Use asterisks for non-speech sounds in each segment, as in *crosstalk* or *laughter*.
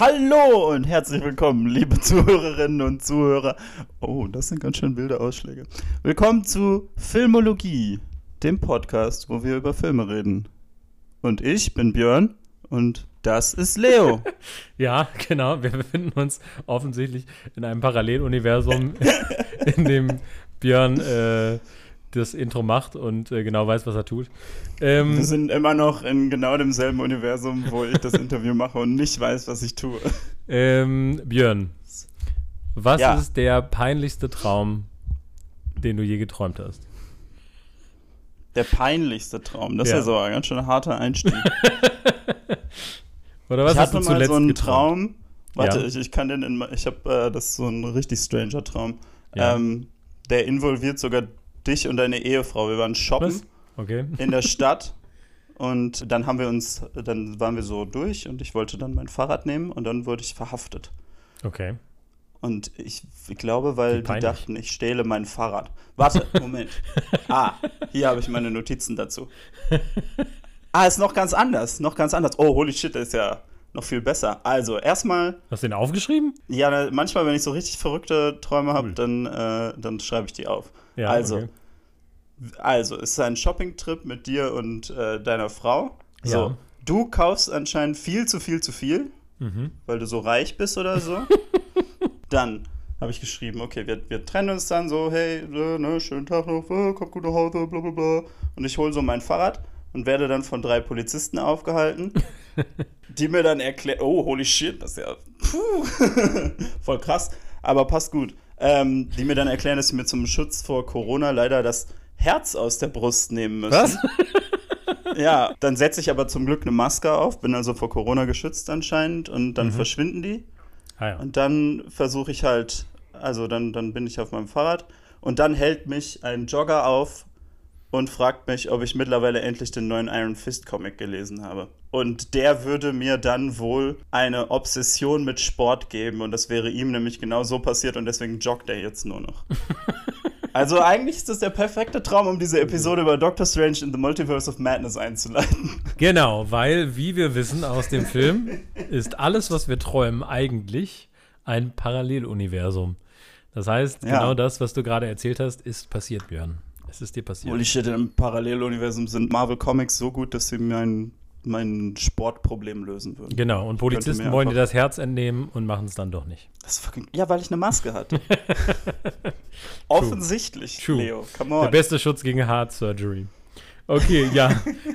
Hallo und herzlich willkommen, liebe Zuhörerinnen und Zuhörer. Oh, das sind ganz schön wilde Ausschläge. Willkommen zu Filmologie, dem Podcast, wo wir über Filme reden. Und ich bin Björn und das ist Leo. *laughs* ja, genau. Wir befinden uns offensichtlich in einem Paralleluniversum, *laughs* in dem Björn äh, das Intro macht und äh, genau weiß, was er tut. Ähm, Wir sind immer noch in genau demselben Universum, wo ich das Interview mache und nicht weiß, was ich tue. Ähm, Björn, was ja. ist der peinlichste Traum, den du je geträumt hast? Der peinlichste Traum, das ja. ist ja so ein ganz schön harter Einstieg. *laughs* Oder was ich hast du zuletzt mal so einen geträumt? Traum. Warte, ja. ich, ich kann den in, ich habe äh, das ist so ein richtig stranger Traum. Ähm, der involviert sogar dich und deine Ehefrau. Wir waren shoppen okay. in der Stadt und dann haben wir uns, dann waren wir so durch und ich wollte dann mein Fahrrad nehmen und dann wurde ich verhaftet. Okay. Und ich, ich glaube, weil die dachten, ich stehle mein Fahrrad. Warte, Moment. *laughs* ah, hier habe ich meine Notizen dazu. Ah, ist noch ganz anders. Noch ganz anders. Oh, holy shit, das ist ja noch viel besser. Also, erstmal. Hast du den aufgeschrieben? Ja, manchmal, wenn ich so richtig verrückte Träume habe, dann, äh, dann schreibe ich die auf. Ja, also, okay. also, es ist ein Shopping-Trip mit dir und äh, deiner Frau. So, ja. du kaufst anscheinend viel zu viel zu viel, mhm. weil du so reich bist oder so. *laughs* dann habe ich geschrieben, okay, wir, wir trennen uns dann so, hey, ne, schönen Tag noch, komm gut nach Hause, bla bla bla. Und ich hole so mein Fahrrad und werde dann von drei Polizisten aufgehalten, *laughs* die mir dann erklären, oh, holy shit, das ist ja puh, *laughs* voll krass, aber passt gut. Ähm, die mir dann erklären, dass sie mir zum Schutz vor Corona leider das Herz aus der Brust nehmen müssen. Was? *laughs* ja, dann setze ich aber zum Glück eine Maske auf, bin also vor Corona geschützt anscheinend und dann mhm. verschwinden die. Ah, ja. Und dann versuche ich halt, also dann, dann bin ich auf meinem Fahrrad und dann hält mich ein Jogger auf und fragt mich, ob ich mittlerweile endlich den neuen Iron Fist Comic gelesen habe. Und der würde mir dann wohl eine Obsession mit Sport geben und das wäre ihm nämlich genau so passiert und deswegen joggt er jetzt nur noch. *laughs* Also eigentlich ist das der perfekte Traum, um diese Episode über Doctor Strange in the Multiverse of Madness einzuleiten. Genau, weil, wie wir wissen aus dem Film, ist alles, was wir träumen, eigentlich ein Paralleluniversum. Das heißt, ja. genau das, was du gerade erzählt hast, ist passiert, Björn. Es ist dir passiert. Holy shit, im Paralleluniversum sind Marvel Comics so gut, dass sie mein, mein Sportproblem lösen würden. Genau, und Polizisten wollen dir das Herz entnehmen und machen es dann doch nicht. Fucking, ja, weil ich eine Maske hatte. *laughs* Offensichtlich, True. Leo, come on. Der beste Schutz gegen Heart Surgery. Okay, ja.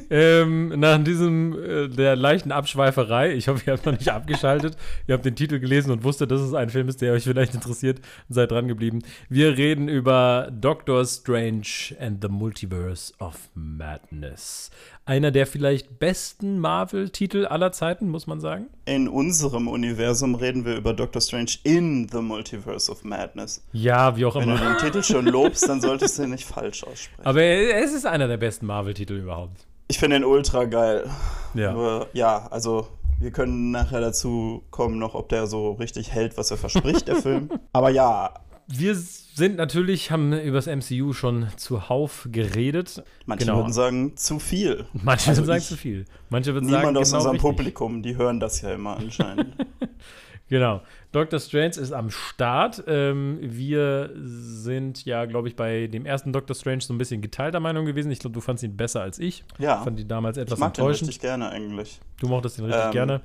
ähm, nach diesem äh, der leichten Abschweiferei, ich hoffe, ihr habt noch nicht abgeschaltet, ihr habt den Titel gelesen und wusstet, dass es ein Film ist, der euch vielleicht interessiert und seid dran geblieben. Wir reden über Doctor Strange and the Multiverse of Madness einer der vielleicht besten Marvel-Titel aller Zeiten, muss man sagen. In unserem Universum reden wir über Doctor Strange in the Multiverse of Madness. Ja, wie auch immer. Wenn du den Titel schon lobst, dann solltest du ihn nicht falsch aussprechen. Aber es ist einer der besten Marvel-Titel überhaupt. Ich finde ihn ultra geil. Ja. Aber, ja, also wir können nachher dazu kommen, noch, ob der so richtig hält, was er verspricht, der *laughs* Film. Aber ja, wir sind natürlich, haben über das MCU schon zuhauf geredet. Manche genau. würden sagen, zu viel. Manche also würden sagen, zu viel. Manche würden niemand sagen, Niemand aus genau unserem richtig. Publikum, die hören das ja immer anscheinend. *laughs* genau. Doctor Strange ist am Start. Ähm, wir sind ja, glaube ich, bei dem ersten Doctor Strange so ein bisschen geteilter Meinung gewesen. Ich glaube, du fandest ihn besser als ich. Ja. Ich fand ihn damals etwas ich mag enttäuschend. Den richtig gerne eigentlich. Du mochtest ihn richtig ähm, gerne.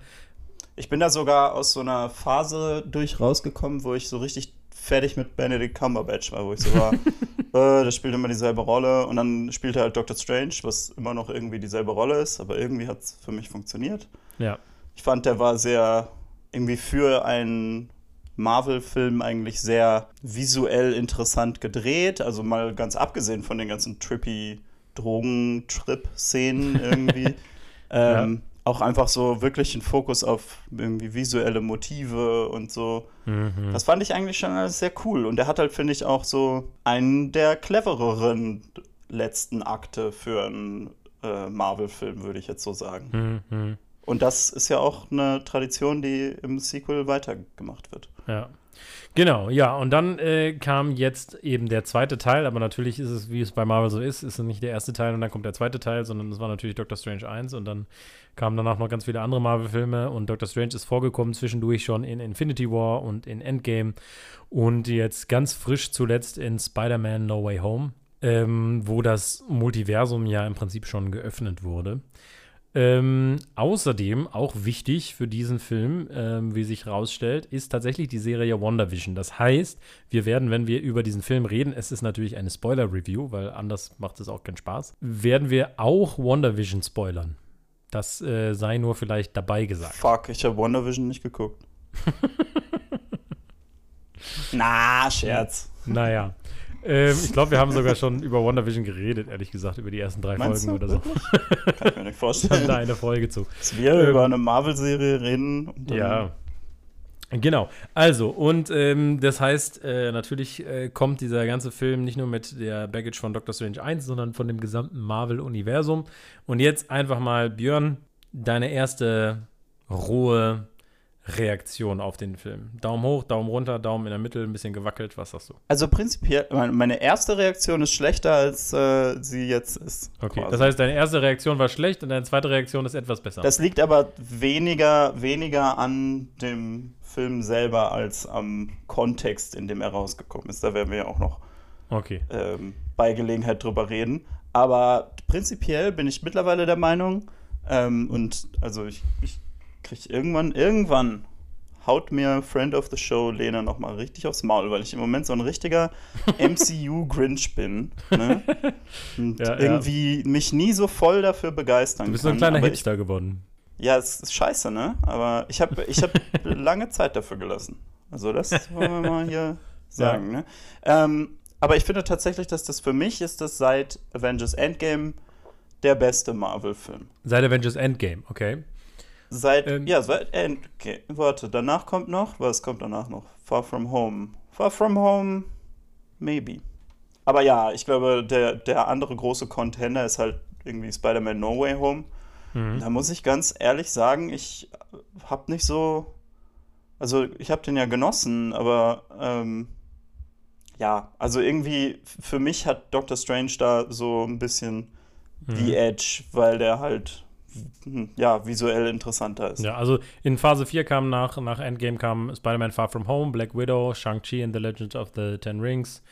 Ich bin da sogar aus so einer Phase durch rausgekommen, wo ich so richtig fertig mit Benedict Cumberbatch war, wo ich so war, *laughs* äh, der spielt immer dieselbe Rolle und dann spielt er halt Doctor Strange, was immer noch irgendwie dieselbe Rolle ist, aber irgendwie hat es für mich funktioniert. Ja. Ich fand, der war sehr irgendwie für einen Marvel-Film eigentlich sehr visuell interessant gedreht, also mal ganz abgesehen von den ganzen trippy Drogentrip-Szenen irgendwie. *laughs* ähm, ja auch einfach so wirklich einen Fokus auf irgendwie visuelle Motive und so. Mhm. Das fand ich eigentlich schon alles sehr cool. Und er hat halt, finde ich, auch so einen der clevereren letzten Akte für einen äh, Marvel-Film, würde ich jetzt so sagen. Mhm. Und das ist ja auch eine Tradition, die im Sequel weitergemacht wird. Ja. Genau, ja, und dann äh, kam jetzt eben der zweite Teil, aber natürlich ist es, wie es bei Marvel so ist, ist es nicht der erste Teil und dann kommt der zweite Teil, sondern es war natürlich Doctor Strange 1 und dann kamen danach noch ganz viele andere Marvel-Filme und Doctor Strange ist vorgekommen zwischendurch schon in Infinity War und in Endgame und jetzt ganz frisch zuletzt in Spider-Man No Way Home, ähm, wo das Multiversum ja im Prinzip schon geöffnet wurde. Ähm, außerdem, auch wichtig für diesen Film, ähm, wie sich herausstellt, ist tatsächlich die Serie WandaVision. Das heißt, wir werden, wenn wir über diesen Film reden, es ist natürlich eine Spoiler-Review, weil anders macht es auch keinen Spaß, werden wir auch WandaVision spoilern. Das äh, sei nur vielleicht dabei gesagt. Fuck, ich habe WandaVision nicht geguckt. *laughs* Na, Scherz. Naja. Ähm, ich glaube, wir haben sogar schon über WandaVision geredet, ehrlich gesagt, über die ersten drei Meinst Folgen du? oder so. Kann ich mir nicht vorstellen. *laughs* da eine Folge zu. Dass wir ähm, über eine Marvel-Serie reden. ja. Genau, also und ähm, das heißt, äh, natürlich äh, kommt dieser ganze Film nicht nur mit der Baggage von Doctor Strange 1, sondern von dem gesamten Marvel-Universum. Und jetzt einfach mal, Björn, deine erste rohe Reaktion auf den Film? Daumen hoch, Daumen runter, Daumen in der Mitte, ein bisschen gewackelt, was sagst du? Also prinzipiell, meine erste Reaktion ist schlechter, als äh, sie jetzt ist. Okay, quasi. das heißt, deine erste Reaktion war schlecht und deine zweite Reaktion ist etwas besser. Das liegt aber weniger, weniger an dem Film selber als am Kontext, in dem er rausgekommen ist. Da werden wir ja auch noch okay. ähm, bei Gelegenheit drüber reden. Aber prinzipiell bin ich mittlerweile der Meinung, ähm, und also ich, ich kriege irgendwann, irgendwann haut mir Friend of the Show Lena nochmal richtig aufs Maul, weil ich im Moment so ein richtiger *laughs* MCU-Grinch bin. Ne? *laughs* Und ja, irgendwie ja. mich nie so voll dafür begeistern kann. Du bist kann, so ein kleiner Hipster geworden. Ja, es ist scheiße, ne? Aber ich habe ich hab *laughs* lange Zeit dafür gelassen. Also das wollen wir mal hier sagen, ja. ne? Ähm, aber ich finde tatsächlich, dass das für mich ist das seit Avengers Endgame der beste Marvel-Film. Seit Avengers Endgame, okay. Seit, ähm, ja, seit Endgame. Warte, danach kommt noch, was kommt danach noch? Far From Home. Far From Home, maybe. Aber ja, ich glaube, der, der andere große Contender ist halt irgendwie Spider-Man No Way Home. Mhm. Da muss ich ganz ehrlich sagen, ich hab nicht so. Also, ich habe den ja genossen, aber ähm, ja, also irgendwie für mich hat Doctor Strange da so ein bisschen mhm. die Edge, weil der halt ja, visuell interessanter ist. Ja, also in Phase 4 kam nach, nach Endgame kam Spider-Man Far From Home, Black Widow, Shang-Chi and the Legend of the Ten Rings,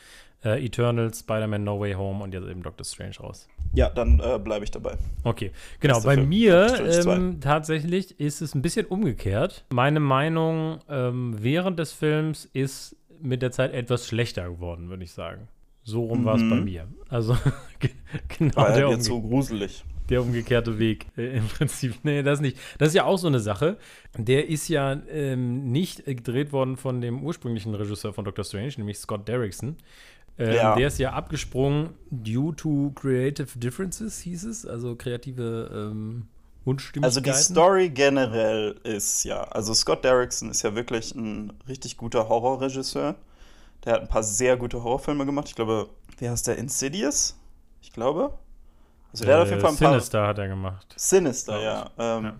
äh, Eternals, Spider-Man No Way Home und jetzt eben Doctor Strange raus. Ja, dann äh, bleibe ich dabei. Okay, genau. Bei Film. mir ähm, tatsächlich ist es ein bisschen umgekehrt. Meine Meinung ähm, während des Films ist mit der Zeit etwas schlechter geworden, würde ich sagen. So rum mhm. war es bei mir. Also *laughs* genau war der jetzt so gruselig. Der umgekehrte Weg äh, im Prinzip. Nee, das nicht. Das ist ja auch so eine Sache. Der ist ja ähm, nicht gedreht worden von dem ursprünglichen Regisseur von Doctor Strange, nämlich Scott Derrickson. Ähm, ja. Der ist ja abgesprungen due to creative differences, hieß es. Also kreative ähm, also die Story generell ist ja, also Scott Derrickson ist ja wirklich ein richtig guter Horrorregisseur. Der hat ein paar sehr gute Horrorfilme gemacht. Ich glaube, wie heißt der? Insidious? Ich glaube. Also der äh, hat auf jeden Fall ein paar. Sinister hat er gemacht. Sinister, ja. Ähm, ja.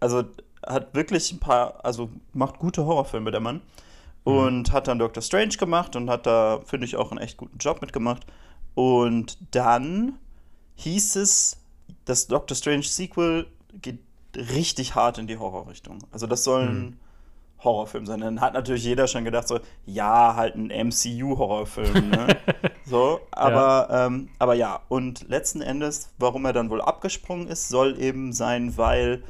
Also hat wirklich ein paar, also macht gute Horrorfilme, der Mann. Mhm. Und mhm. hat dann Doctor Strange gemacht und hat da, finde ich, auch einen echt guten Job mitgemacht. Und dann hieß es, das Doctor Strange Sequel geht richtig hart in die Horrorrichtung. Also das soll ein mhm. Horrorfilm sein. Dann hat natürlich jeder schon gedacht, so, ja, halt ein MCU-Horrorfilm. Ne? *laughs* so, aber ja. Ähm, aber ja, und letzten Endes, warum er dann wohl abgesprungen ist, soll eben sein, weil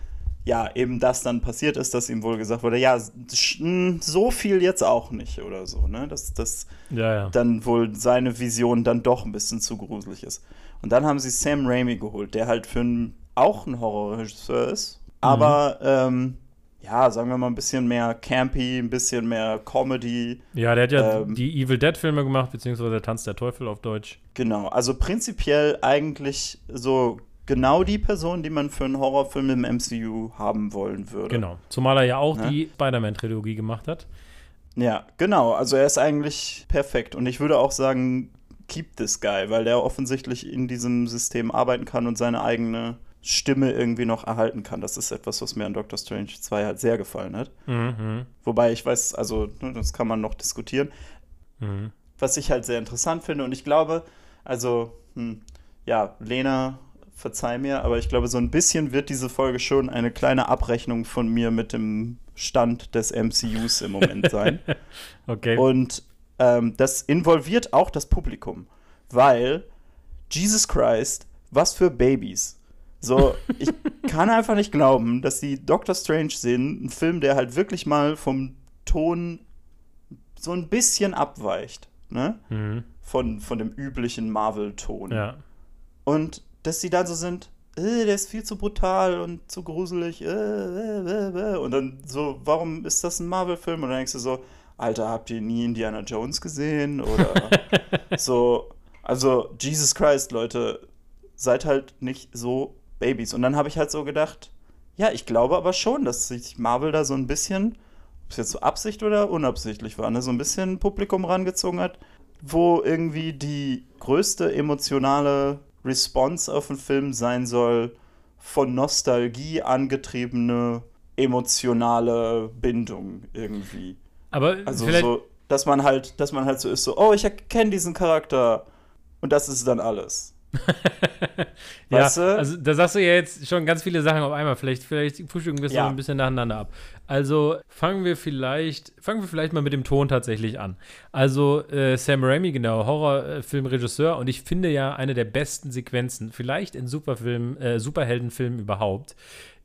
ja, eben das dann passiert ist, dass ihm wohl gesagt wurde, ja, so viel jetzt auch nicht oder so, ne? Dass das ja, ja. dann wohl seine Vision dann doch ein bisschen zu gruselig ist. Und dann haben sie Sam Raimi geholt, der halt für ein, auch ein Horrorregisseur ist, mhm. aber ähm, ja, sagen wir mal ein bisschen mehr campy, ein bisschen mehr Comedy. Ja, der hat ja ähm, die Evil Dead Filme gemacht, beziehungsweise der Tanz der Teufel auf Deutsch. Genau, also prinzipiell eigentlich so genau die Person, die man für einen Horrorfilm im MCU haben wollen würde. Genau, zumal er ja auch ne? die Spider-Man-Trilogie gemacht hat. Ja, genau, also er ist eigentlich perfekt. Und ich würde auch sagen, keep this guy, weil der offensichtlich in diesem System arbeiten kann und seine eigene Stimme irgendwie noch erhalten kann. Das ist etwas, was mir an Doctor Strange 2 halt sehr gefallen hat. Mhm. Wobei ich weiß, also ne, das kann man noch diskutieren. Mhm. Was ich halt sehr interessant finde und ich glaube, also, hm, ja, Lena, verzeih mir, aber ich glaube, so ein bisschen wird diese Folge schon eine kleine Abrechnung von mir mit dem Stand des MCUs im Moment sein. *laughs* okay. Und ähm, das involviert auch das Publikum, weil Jesus Christ, was für Babys. So, ich kann einfach nicht glauben, dass die Doctor Strange sehen, ein Film, der halt wirklich mal vom Ton so ein bisschen abweicht, ne? Mhm. Von, von dem üblichen Marvel-Ton. Ja. Und dass sie dann so sind, äh, der ist viel zu brutal und zu gruselig, äh, äh, äh, und dann so, warum ist das ein Marvel-Film? Und dann denkst du so, Alter, habt ihr nie Indiana Jones gesehen? Oder *laughs* so, also Jesus Christ, Leute, seid halt nicht so Babys. Und dann habe ich halt so gedacht, ja, ich glaube aber schon, dass sich Marvel da so ein bisschen, ob es jetzt so Absicht oder unabsichtlich war, ne, so ein bisschen Publikum rangezogen hat, wo irgendwie die größte emotionale Response auf den Film sein soll, von Nostalgie angetriebene emotionale Bindung irgendwie. Aber also so, dass man halt, dass man halt so ist, so, oh, ich erkenne diesen Charakter und das ist dann alles. *laughs* ja, weißt du? also da sagst du ja jetzt schon ganz viele Sachen auf einmal. Vielleicht, vielleicht frühstücken wir es ja. noch ein bisschen nacheinander ab. Also fangen wir vielleicht, fangen wir vielleicht mal mit dem Ton tatsächlich an. Also äh, Sam Raimi, genau, Horrorfilmregisseur und ich finde ja eine der besten Sequenzen, vielleicht in Superfilm, äh, Superheldenfilmen überhaupt,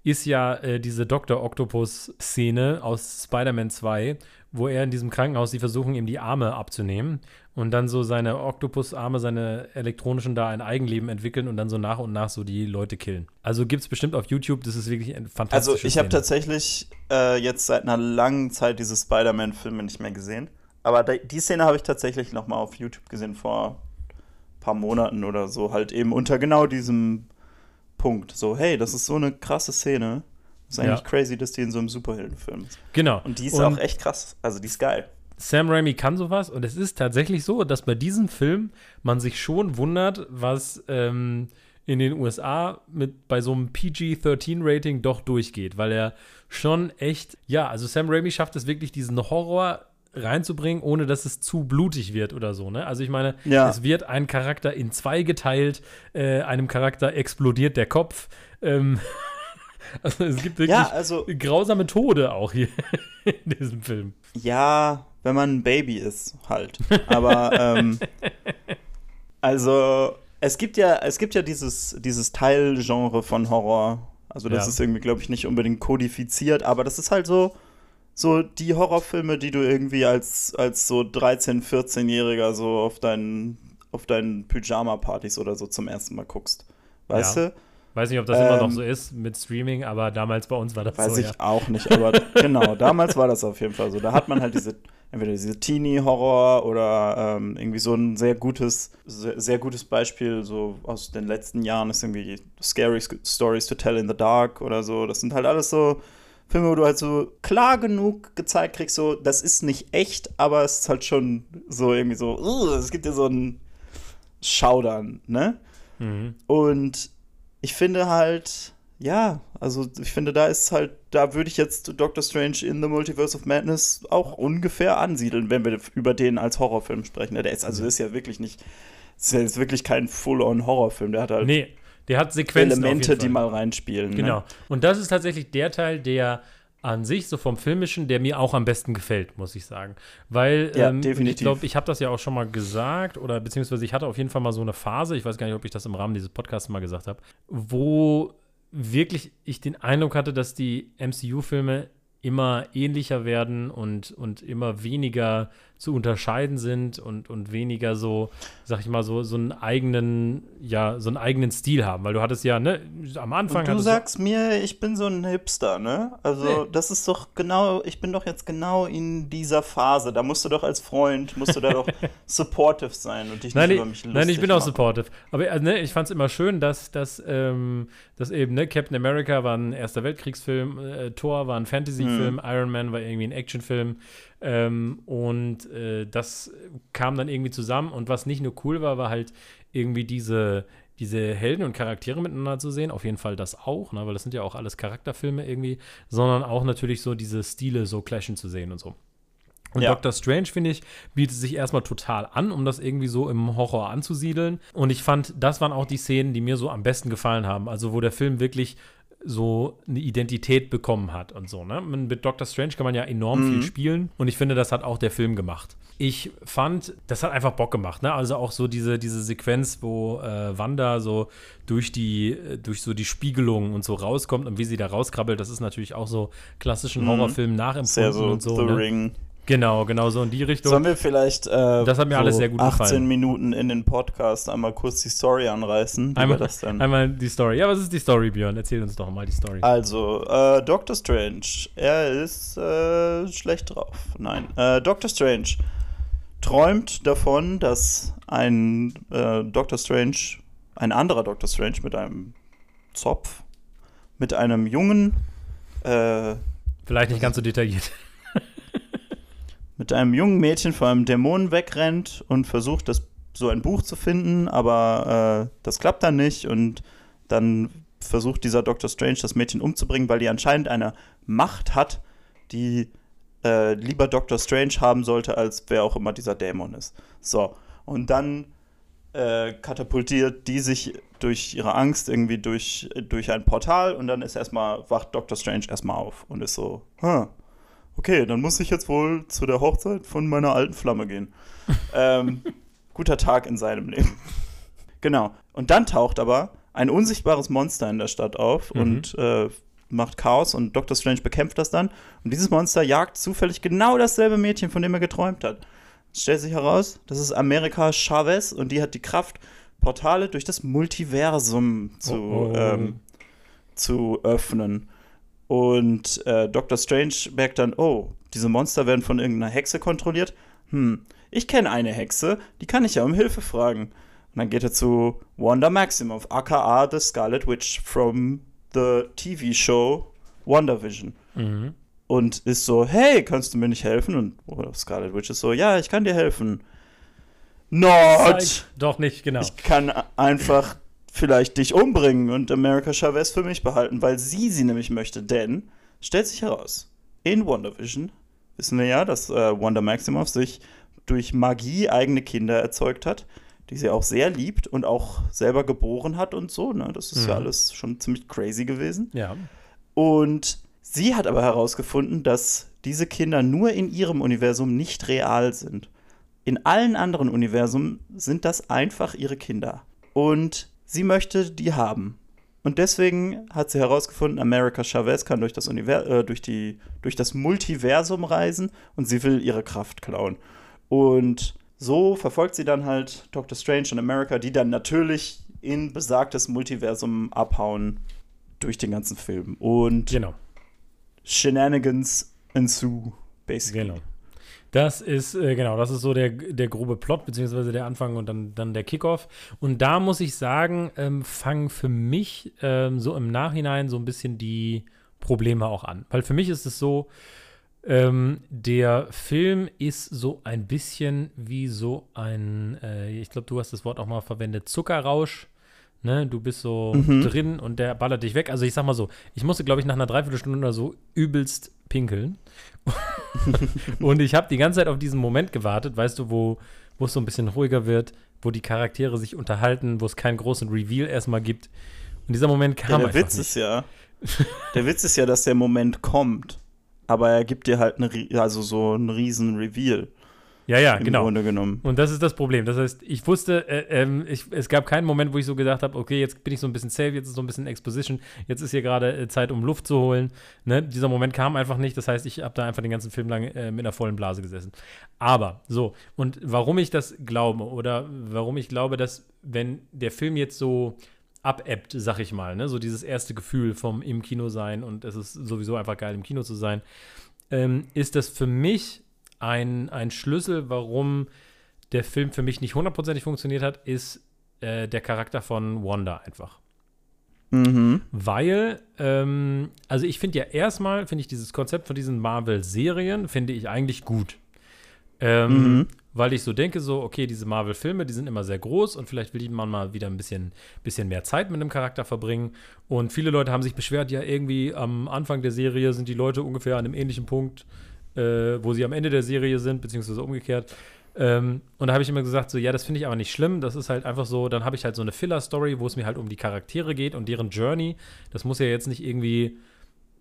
ist ja äh, diese Dr. Octopus-Szene aus Spider-Man 2, wo er in diesem Krankenhaus, die versuchen, ihm die Arme abzunehmen und dann so seine Oktopusarme, seine elektronischen da ein Eigenleben entwickeln und dann so nach und nach so die Leute killen. Also gibt es bestimmt auf YouTube, das ist wirklich ein fantastisches Also ich habe tatsächlich äh, jetzt seit einer langen Zeit diese Spider-Man-Filme nicht mehr gesehen. Aber die Szene habe ich tatsächlich noch mal auf YouTube gesehen vor ein paar Monaten oder so. Halt eben unter genau diesem Punkt. So, hey, das ist so eine krasse Szene. Ist eigentlich ja. crazy, dass die in so einem Superheldenfilm ist. Genau. Und die ist und auch echt krass. Also die ist geil. Sam Raimi kann sowas und es ist tatsächlich so, dass bei diesem Film man sich schon wundert, was ähm, in den USA mit bei so einem PG-13-Rating doch durchgeht, weil er schon echt, ja, also Sam Raimi schafft es wirklich, diesen Horror reinzubringen, ohne dass es zu blutig wird oder so. Ne? Also ich meine, ja. es wird ein Charakter in zwei geteilt, äh, einem Charakter explodiert der Kopf. Ähm, *laughs* also es gibt wirklich ja, also, grausame Tode auch hier *laughs* in diesem Film. Ja, wenn man ein Baby ist, halt. Aber ähm, also es gibt ja, es gibt ja dieses, dieses Teilgenre von Horror. Also das ja. ist irgendwie, glaube ich, nicht unbedingt kodifiziert, aber das ist halt so, so die Horrorfilme, die du irgendwie als, als so 13-, 14-Jähriger so auf deinen, auf deinen Pyjama-Partys oder so zum ersten Mal guckst. Weißt ja. du? Weiß nicht, ob das ähm, immer noch ähm, so ist mit Streaming, aber damals bei uns war das weiß so. Weiß ich ja. auch nicht, aber *laughs* genau, damals war das auf jeden Fall so. Da hat man halt diese entweder diese Teenie-Horror oder ähm, irgendwie so ein sehr gutes, sehr, sehr, gutes Beispiel so aus den letzten Jahren ist irgendwie Scary Stories to Tell in the Dark oder so. Das sind halt alles so Filme, wo du halt so klar genug gezeigt kriegst, so, das ist nicht echt, aber es ist halt schon so irgendwie so, es gibt ja so ein Schaudern, ne? Mhm. Und ich finde halt, ja, also ich finde, da ist halt, da würde ich jetzt Doctor Strange in the Multiverse of Madness auch ungefähr ansiedeln, wenn wir über den als Horrorfilm sprechen. Der ist also ist ja wirklich nicht, ist ja jetzt wirklich kein Full-on-Horrorfilm. Der hat halt nee, der hat Sequenzen Elemente, die mal reinspielen. Ne? Genau. Ne? Und das ist tatsächlich der Teil, der an sich, so vom Filmischen, der mir auch am besten gefällt, muss ich sagen. Weil ja, ähm, ich glaube, ich habe das ja auch schon mal gesagt, oder beziehungsweise ich hatte auf jeden Fall mal so eine Phase, ich weiß gar nicht, ob ich das im Rahmen dieses Podcasts mal gesagt habe, wo wirklich ich den Eindruck hatte, dass die MCU-Filme immer ähnlicher werden und, und immer weniger zu unterscheiden sind und, und weniger so, sag ich mal, so, so einen eigenen, ja, so einen eigenen Stil haben. Weil du hattest ja, ne, am Anfang. Und du sagst so mir, ich bin so ein Hipster, ne? Also, nee. das ist doch genau, ich bin doch jetzt genau in dieser Phase. Da musst du doch als Freund, musst du da doch *laughs* supportive sein und dich nein, nicht über mich lustig Nein, ich bin machen. auch supportive. Aber äh, ne, ich fand es immer schön, dass, dass, ähm, dass eben, ne, Captain America war ein Erster Weltkriegsfilm, äh, Thor war ein Fantasyfilm, hm. Iron Man war irgendwie ein Actionfilm. Ähm, und äh, das kam dann irgendwie zusammen. Und was nicht nur cool war, war halt irgendwie diese, diese Helden und Charaktere miteinander zu sehen, auf jeden Fall das auch, ne, weil das sind ja auch alles Charakterfilme irgendwie, sondern auch natürlich so diese Stile so clashen zu sehen und so. Und ja. Doctor Strange, finde ich, bietet sich erstmal total an, um das irgendwie so im Horror anzusiedeln. Und ich fand, das waren auch die Szenen, die mir so am besten gefallen haben. Also, wo der Film wirklich so eine Identität bekommen hat und so. Ne? Mit Doctor Strange kann man ja enorm mhm. viel spielen und ich finde, das hat auch der Film gemacht. Ich fand, das hat einfach Bock gemacht. Ne? Also auch so diese, diese Sequenz, wo äh, Wanda so durch die, durch so die Spiegelung und so rauskommt und wie sie da rauskrabbelt, das ist natürlich auch so klassischen mhm. Horrorfilm nachempfunden Sehr so und so. The ne? Ring. Genau, genau so in die Richtung. Sollen wir vielleicht äh, das hat mir so alles sehr gut 18 gefallen. Minuten in den Podcast einmal kurz die Story anreißen? Einmal, das dann? einmal die Story. Ja, was ist die Story, Björn? Erzähl uns doch mal die Story. Also, äh, Doctor Strange, er ist äh, schlecht drauf. Nein, äh, Doctor Strange träumt davon, dass ein äh, Doctor Strange, ein anderer Doctor Strange mit einem Zopf, mit einem jungen äh, Vielleicht nicht ganz so detailliert mit einem jungen Mädchen vor einem Dämonen wegrennt und versucht, das, so ein Buch zu finden, aber äh, das klappt dann nicht und dann versucht dieser Dr. Strange das Mädchen umzubringen, weil die anscheinend eine Macht hat, die äh, lieber Dr. Strange haben sollte, als wer auch immer dieser Dämon ist. So, und dann äh, katapultiert die sich durch ihre Angst irgendwie durch, durch ein Portal und dann ist erstmal, wacht Dr. Strange erstmal auf und ist so, huh, okay, dann muss ich jetzt wohl zu der Hochzeit von meiner alten Flamme gehen. ähm, *laughs* guter Tag in seinem Leben. genau. Und dann taucht aber ein unsichtbares Monster in der Stadt auf mhm. und äh, macht Chaos und Dr. Strange bekämpft das dann. Und dieses Monster jagt zufällig genau dasselbe Mädchen, von dem er geträumt hat. Es stellt sich heraus, das ist Amerika Chavez und die hat die Kraft, Portale durch das Multiversum zu, oh, oh. Ähm, zu öffnen. Und äh, Dr. Strange merkt dann, oh, diese Monster werden von irgendeiner Hexe kontrolliert. Hm, ich kenne eine Hexe, die kann ich ja um Hilfe fragen. Und dann geht er zu Wanda Maximoff, aka The Scarlet Witch from the TV Show WandaVision. Mhm. Und ist so, hey, kannst du mir nicht helfen? Und oh, Scarlet Witch ist so, ja, ich kann dir helfen. Not! Doch nicht, genau. Ich kann einfach vielleicht dich umbringen und America Chavez für mich behalten, weil sie sie nämlich möchte. Denn, stellt sich heraus, in WandaVision wissen wir ja, dass äh, Wanda Maximoff sich durch Magie eigene Kinder erzeugt hat, die sie auch sehr liebt und auch selber geboren hat und so. Ne? Das ist mhm. ja alles schon ziemlich crazy gewesen. Ja. Und sie hat aber herausgefunden, dass diese Kinder nur in ihrem Universum nicht real sind. In allen anderen Universen sind das einfach ihre Kinder. Und sie möchte die haben. Und deswegen hat sie herausgefunden, America Chavez kann durch das, Univers äh, durch, die, durch das Multiversum reisen und sie will ihre Kraft klauen. Und so verfolgt sie dann halt Doctor Strange und America, die dann natürlich in besagtes Multiversum abhauen durch den ganzen Film. Und genau. Shenanigans ensue, basically. Genau. Das ist, äh, genau, das ist so der, der grobe Plot, beziehungsweise der Anfang und dann, dann der Kickoff. Und da muss ich sagen, ähm, fangen für mich ähm, so im Nachhinein so ein bisschen die Probleme auch an. Weil für mich ist es so, ähm, der Film ist so ein bisschen wie so ein, äh, ich glaube, du hast das Wort auch mal verwendet, Zuckerrausch. Ne, du bist so mhm. drin und der ballert dich weg. Also ich sag mal so, ich musste, glaube ich, nach einer Dreiviertelstunde oder so übelst pinkeln. *laughs* und ich habe die ganze Zeit auf diesen Moment gewartet, weißt du, wo, wo es so ein bisschen ruhiger wird, wo die Charaktere sich unterhalten, wo es keinen großen Reveal erstmal gibt. Und dieser Moment kam ja, der Witz nicht. ist ja, der Witz ist ja, dass der Moment kommt, aber er gibt dir halt eine, also so einen riesen Reveal. Ja, ja, im genau. Grunde genommen. Und das ist das Problem. Das heißt, ich wusste, äh, äh, ich, es gab keinen Moment, wo ich so gedacht habe, okay, jetzt bin ich so ein bisschen safe, jetzt ist so ein bisschen Exposition, jetzt ist hier gerade äh, Zeit, um Luft zu holen. Ne? Dieser Moment kam einfach nicht. Das heißt, ich habe da einfach den ganzen Film lang äh, mit einer vollen Blase gesessen. Aber so, und warum ich das glaube oder warum ich glaube, dass wenn der Film jetzt so abebbt, sag ich mal, ne? so dieses erste Gefühl vom im Kino sein und es ist sowieso einfach geil, im Kino zu sein, ähm, ist das für mich ein, ein Schlüssel, warum der Film für mich nicht hundertprozentig funktioniert hat, ist äh, der Charakter von Wanda einfach. Mhm. Weil, ähm, also ich finde ja erstmal, finde ich dieses Konzept von diesen Marvel-Serien, finde ich eigentlich gut. Ähm, mhm. weil ich so denke, so, okay, diese Marvel-Filme, die sind immer sehr groß und vielleicht will man mal wieder ein bisschen, bisschen mehr Zeit mit einem Charakter verbringen. Und viele Leute haben sich beschwert, ja, irgendwie am Anfang der Serie sind die Leute ungefähr an einem ähnlichen Punkt, äh, wo sie am Ende der Serie sind, beziehungsweise umgekehrt. Ähm, und da habe ich immer gesagt, so, ja, das finde ich aber nicht schlimm. Das ist halt einfach so, dann habe ich halt so eine Filler-Story, wo es mir halt um die Charaktere geht und deren Journey. Das muss ja jetzt nicht irgendwie,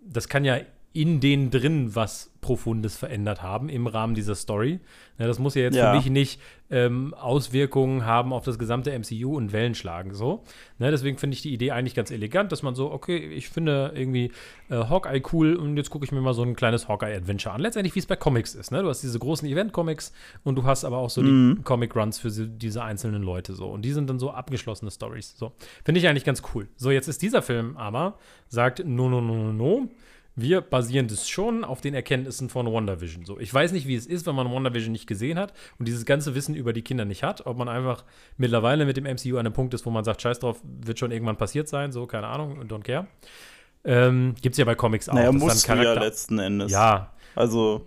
das kann ja in denen drin was Profundes verändert haben im Rahmen dieser Story. Ja, das muss ja jetzt ja. für mich nicht ähm, Auswirkungen haben auf das gesamte MCU und Wellen schlagen. So. Ne, deswegen finde ich die Idee eigentlich ganz elegant, dass man so, okay, ich finde irgendwie äh, Hawkeye cool und jetzt gucke ich mir mal so ein kleines Hawkeye-Adventure an. Letztendlich, wie es bei Comics ist. Ne? Du hast diese großen Event-Comics und du hast aber auch so mhm. die Comic-Runs für diese einzelnen Leute. so Und die sind dann so abgeschlossene Stories. So. Finde ich eigentlich ganz cool. So, jetzt ist dieser Film aber, sagt, no, no, no, no, no wir basieren das schon auf den Erkenntnissen von WandaVision. So, ich weiß nicht, wie es ist, wenn man WandaVision nicht gesehen hat und dieses ganze Wissen über die Kinder nicht hat, ob man einfach mittlerweile mit dem MCU an einem Punkt ist, wo man sagt, scheiß drauf, wird schon irgendwann passiert sein, so, keine Ahnung, don't care. Ähm, Gibt es ja bei Comics auch. Naja, muss ja letzten Endes. Ja. Also,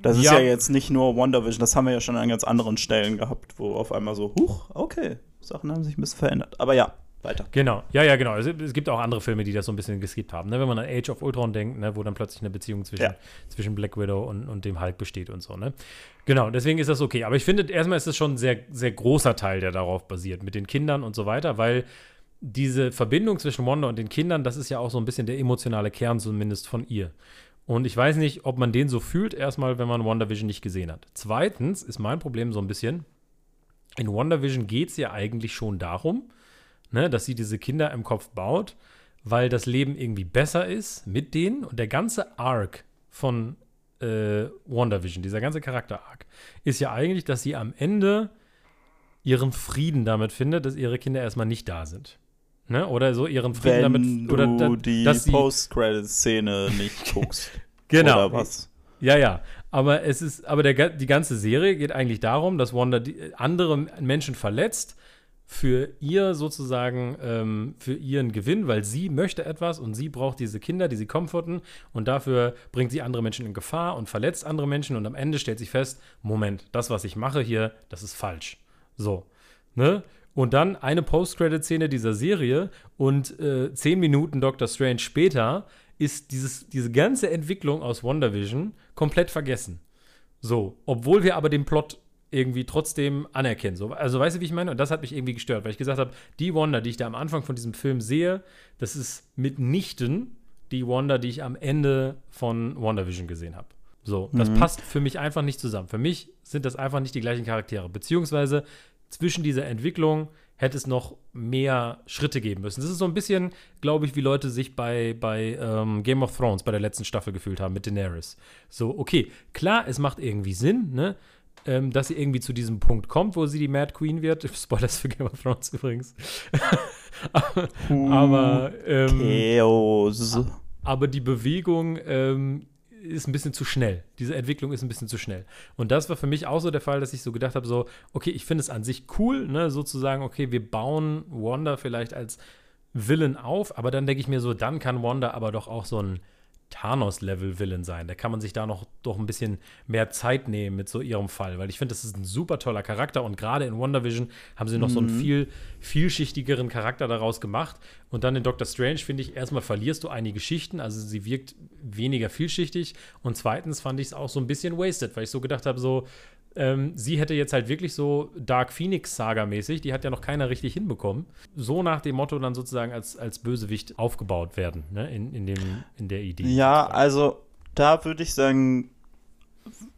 das ist ja. ja jetzt nicht nur WandaVision, das haben wir ja schon an ganz anderen Stellen gehabt, wo auf einmal so, huch, okay, Sachen haben sich ein bisschen verändert. Aber ja, weiter. Genau, ja, ja, genau. Es, es, gibt auch andere Filme, die das so ein bisschen geskippt haben. Ne? Wenn man an Age of Ultron denkt, ne? wo dann plötzlich eine Beziehung zwischen, ja. zwischen Black Widow und, und dem Hulk besteht und so. Ne? Genau, deswegen ist das okay. Aber ich finde, erstmal ist es schon ein sehr, sehr großer Teil, der darauf basiert, mit den Kindern und so weiter, weil diese Verbindung zwischen Wanda und den Kindern, das ist ja auch so ein bisschen der emotionale Kern zumindest von ihr. Und ich weiß nicht, ob man den so fühlt, erstmal, wenn man WandaVision nicht gesehen hat. Zweitens ist mein Problem so ein bisschen, in WandaVision geht es ja eigentlich schon darum, ne, dass sie diese Kinder im Kopf baut, weil das Leben irgendwie besser ist mit denen und der ganze Arc von äh, WandaVision, dieser ganze Charakter-Arc, ist ja eigentlich, dass sie am Ende ihren Frieden damit findet, dass ihre Kinder erstmal nicht da sind. Ne? Oder so ihren Frieden Wenn damit. Oder du die Post-Credit-Szene nicht *laughs* guckst. genau. Oder was? Ja, ja. Aber es ist, aber der, die ganze Serie geht eigentlich darum, dass Wanda die, andere Menschen verletzt, für ihr sozusagen, ähm, für ihren Gewinn, weil sie möchte etwas und sie braucht diese Kinder, die sie comforten und dafür bringt sie andere Menschen in Gefahr und verletzt andere Menschen und am Ende stellt sich fest, Moment, das, was ich mache hier, das ist falsch. So, ne? Und dann eine Post-Credit-Szene dieser Serie und äh, zehn Minuten Doctor Strange später ist dieses, diese ganze Entwicklung aus WandaVision komplett vergessen. So, obwohl wir aber den Plot irgendwie trotzdem anerkennen. So, also weißt du, wie ich meine? Und das hat mich irgendwie gestört, weil ich gesagt habe, die Wanda, die ich da am Anfang von diesem Film sehe, das ist mitnichten die Wanda, die ich am Ende von WandaVision gesehen habe. So, das mhm. passt für mich einfach nicht zusammen. Für mich sind das einfach nicht die gleichen Charaktere. Beziehungsweise zwischen dieser Entwicklung hätte es noch mehr Schritte geben müssen. Das ist so ein bisschen, glaube ich, wie Leute sich bei, bei ähm, Game of Thrones bei der letzten Staffel gefühlt haben mit Daenerys. So, okay, klar, es macht irgendwie Sinn, ne? Ähm, dass sie irgendwie zu diesem Punkt kommt, wo sie die Mad Queen wird. *laughs* Spoilers für Game of Thrones übrigens. *laughs* aber, ähm, aber die Bewegung ähm, ist ein bisschen zu schnell. Diese Entwicklung ist ein bisschen zu schnell. Und das war für mich auch so der Fall, dass ich so gedacht habe, so, okay, ich finde es an sich cool, ne, sozusagen, okay, wir bauen Wanda vielleicht als Villain auf, aber dann denke ich mir so, dann kann Wanda aber doch auch so ein Thanos-Level-Villain sein. Da kann man sich da noch doch ein bisschen mehr Zeit nehmen mit so ihrem Fall, weil ich finde, das ist ein super toller Charakter und gerade in WandaVision haben sie noch mhm. so einen mhm. viel vielschichtigeren Charakter daraus gemacht. Und dann in Doctor Strange, finde ich, erstmal verlierst du einige Geschichten, also sie wirkt weniger vielschichtig und zweitens fand ich es auch so ein bisschen wasted, weil ich so gedacht habe, so, ähm, sie hätte jetzt halt wirklich so Dark Phoenix-Saga-mäßig, die hat ja noch keiner richtig hinbekommen, so nach dem Motto dann sozusagen als, als Bösewicht aufgebaut werden, ne? in, in, dem, in der Idee. Ja, also da würde ich sagen,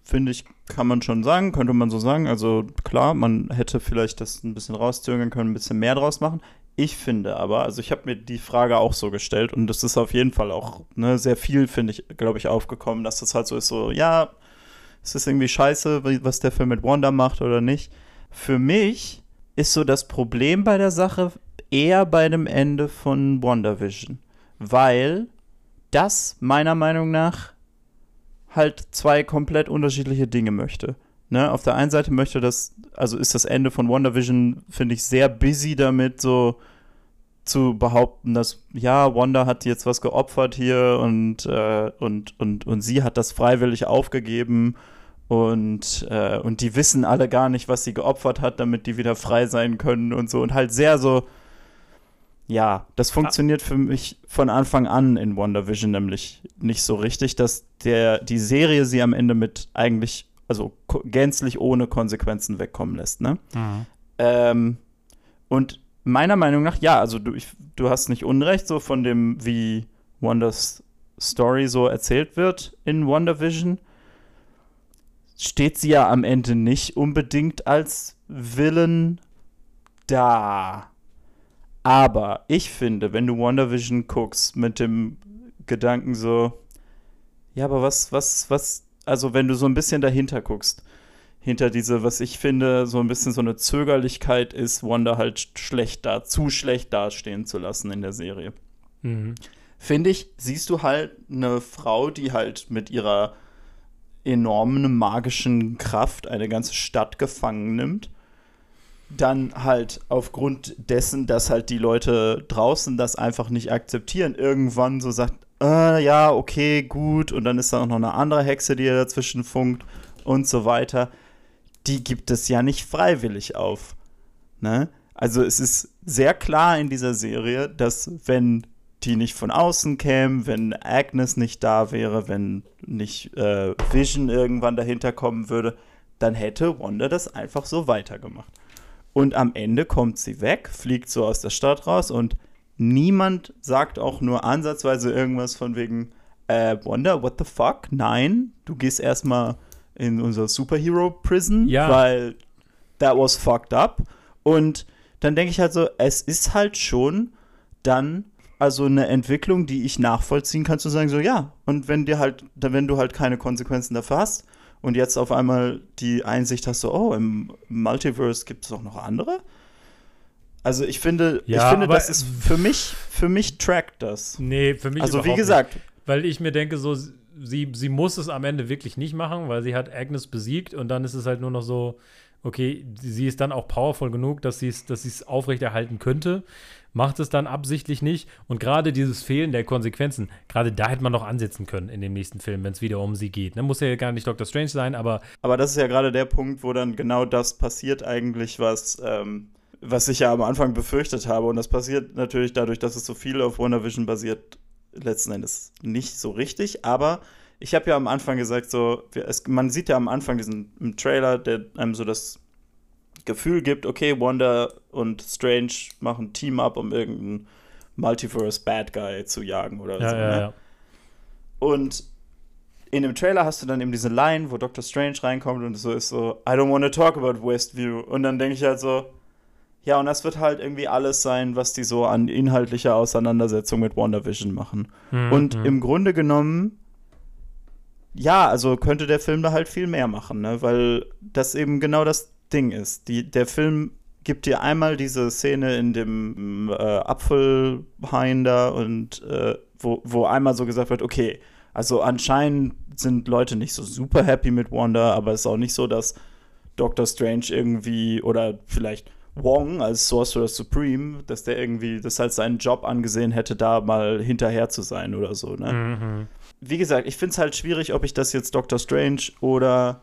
finde ich, kann man schon sagen, könnte man so sagen. Also klar, man hätte vielleicht das ein bisschen rauszögern können, ein bisschen mehr draus machen. Ich finde aber, also ich habe mir die Frage auch so gestellt und das ist auf jeden Fall auch ne, sehr viel, finde ich, glaube ich, aufgekommen, dass das halt so ist, so, ja, ist das irgendwie scheiße, was der Film mit Wanda macht oder nicht? Für mich ist so das Problem bei der Sache eher bei dem Ende von WandaVision. Weil das meiner Meinung nach halt zwei komplett unterschiedliche Dinge möchte. Ne? Auf der einen Seite möchte das, also ist das Ende von WandaVision, finde ich, sehr busy damit, so zu behaupten, dass ja, Wanda hat jetzt was geopfert hier und, äh, und, und, und sie hat das freiwillig aufgegeben Und, äh, und die wissen alle gar nicht, was sie geopfert hat, damit die wieder frei sein können und so. Und halt sehr so, ja, das funktioniert für mich von Anfang an in WandaVision nämlich nicht so richtig, dass der, die Serie sie am Ende mit eigentlich, also gänzlich ohne Konsequenzen wegkommen lässt, ne? Mhm. Ähm, und meiner Meinung nach, ja, also du, ich, du hast nicht Unrecht, so von dem, wie Wanders Story so erzählt wird in WandaVision steht sie ja am Ende nicht unbedingt als Villain da. Aber ich finde, wenn du WandaVision guckst mit dem Gedanken so, ja, aber was, was, was, also wenn du so ein bisschen dahinter guckst, hinter diese, was ich finde, so ein bisschen so eine Zögerlichkeit ist, Wanda halt schlecht da, zu schlecht dastehen zu lassen in der Serie. Mhm. Finde ich, siehst du halt eine Frau, die halt mit ihrer enormen magischen Kraft eine ganze Stadt gefangen nimmt. Dann halt aufgrund dessen, dass halt die Leute draußen das einfach nicht akzeptieren, irgendwann so sagt, äh, ja, okay, gut, und dann ist da auch noch eine andere Hexe, die dazwischen funkt und so weiter. Die gibt es ja nicht freiwillig auf. Ne? Also es ist sehr klar in dieser Serie, dass wenn die nicht von außen kämen, wenn Agnes nicht da wäre, wenn nicht äh, Vision irgendwann dahinter kommen würde, dann hätte Wanda das einfach so weitergemacht. Und am Ende kommt sie weg, fliegt so aus der Stadt raus und niemand sagt auch nur ansatzweise irgendwas von wegen, äh, Wanda, what the fuck? Nein, du gehst erstmal in unser Superhero Prison, ja. weil that was fucked up. Und dann denke ich halt so, es ist halt schon dann also eine Entwicklung, die ich nachvollziehen kann, zu sagen, so ja, und wenn dir halt, wenn du halt keine Konsequenzen dafür hast und jetzt auf einmal die Einsicht hast, so, oh, im Multiverse gibt es auch noch andere. Also ich finde, ja, ich finde, das ist für mich, für mich trackt das. Nee, für mich Also wie gesagt. Nicht. Weil ich mir denke, so, sie, sie muss es am Ende wirklich nicht machen, weil sie hat Agnes besiegt und dann ist es halt nur noch so, okay, sie ist dann auch powerful genug, dass sie es dass aufrechterhalten könnte macht es dann absichtlich nicht. Und gerade dieses Fehlen der Konsequenzen, gerade da hätte man noch ansetzen können in dem nächsten Film, wenn es wieder um sie geht. Ne? Muss ja gar nicht Doctor Strange sein, aber. Aber das ist ja gerade der Punkt, wo dann genau das passiert, eigentlich, was. Ähm was ich ja am Anfang befürchtet habe. Und das passiert natürlich dadurch, dass es so viel auf WandaVision basiert, letzten Endes nicht so richtig. Aber ich habe ja am Anfang gesagt, so, es, man sieht ja am Anfang diesen Trailer, der einem so das Gefühl gibt, okay, Wanda und Strange machen Team-Up, um irgendeinen Multiverse-Bad Guy zu jagen oder ja, so. Ja, ne? ja. Und in dem Trailer hast du dann eben diese Line, wo Doctor Strange reinkommt und so ist so, I don't want to talk about Westview. Und dann denke ich halt so, ja, und das wird halt irgendwie alles sein, was die so an inhaltlicher Auseinandersetzung mit WandaVision machen. Mhm. Und hm. im Grunde genommen, ja, also könnte der Film da halt viel mehr machen, ne? Weil das eben genau das Ding ist. Die, der Film gibt dir einmal diese Szene in dem äh, Apfelhain da und äh, wo, wo einmal so gesagt wird, okay, also anscheinend sind Leute nicht so super happy mit Wanda, aber es ist auch nicht so, dass Doctor Strange irgendwie oder vielleicht Wong als Sorcerer Supreme, dass der irgendwie das als seinen Job angesehen hätte, da mal hinterher zu sein oder so. Ne? Mhm. Wie gesagt, ich finde es halt schwierig, ob ich das jetzt Doctor Strange oder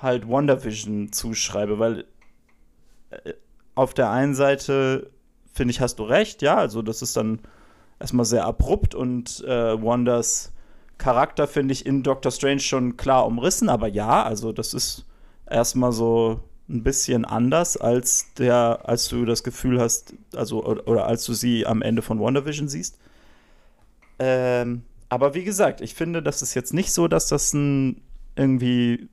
halt WandaVision zuschreibe, weil äh, auf der einen Seite finde ich, hast du recht, ja, also das ist dann erstmal sehr abrupt und äh, Wandas Charakter finde ich in Doctor Strange schon klar umrissen, aber ja, also das ist erstmal so ein bisschen anders als der, als du das Gefühl hast, also oder, oder als du sie am Ende von WandaVision siehst. Ähm, aber wie gesagt, ich finde, das ist jetzt nicht so, dass das ein irgendwie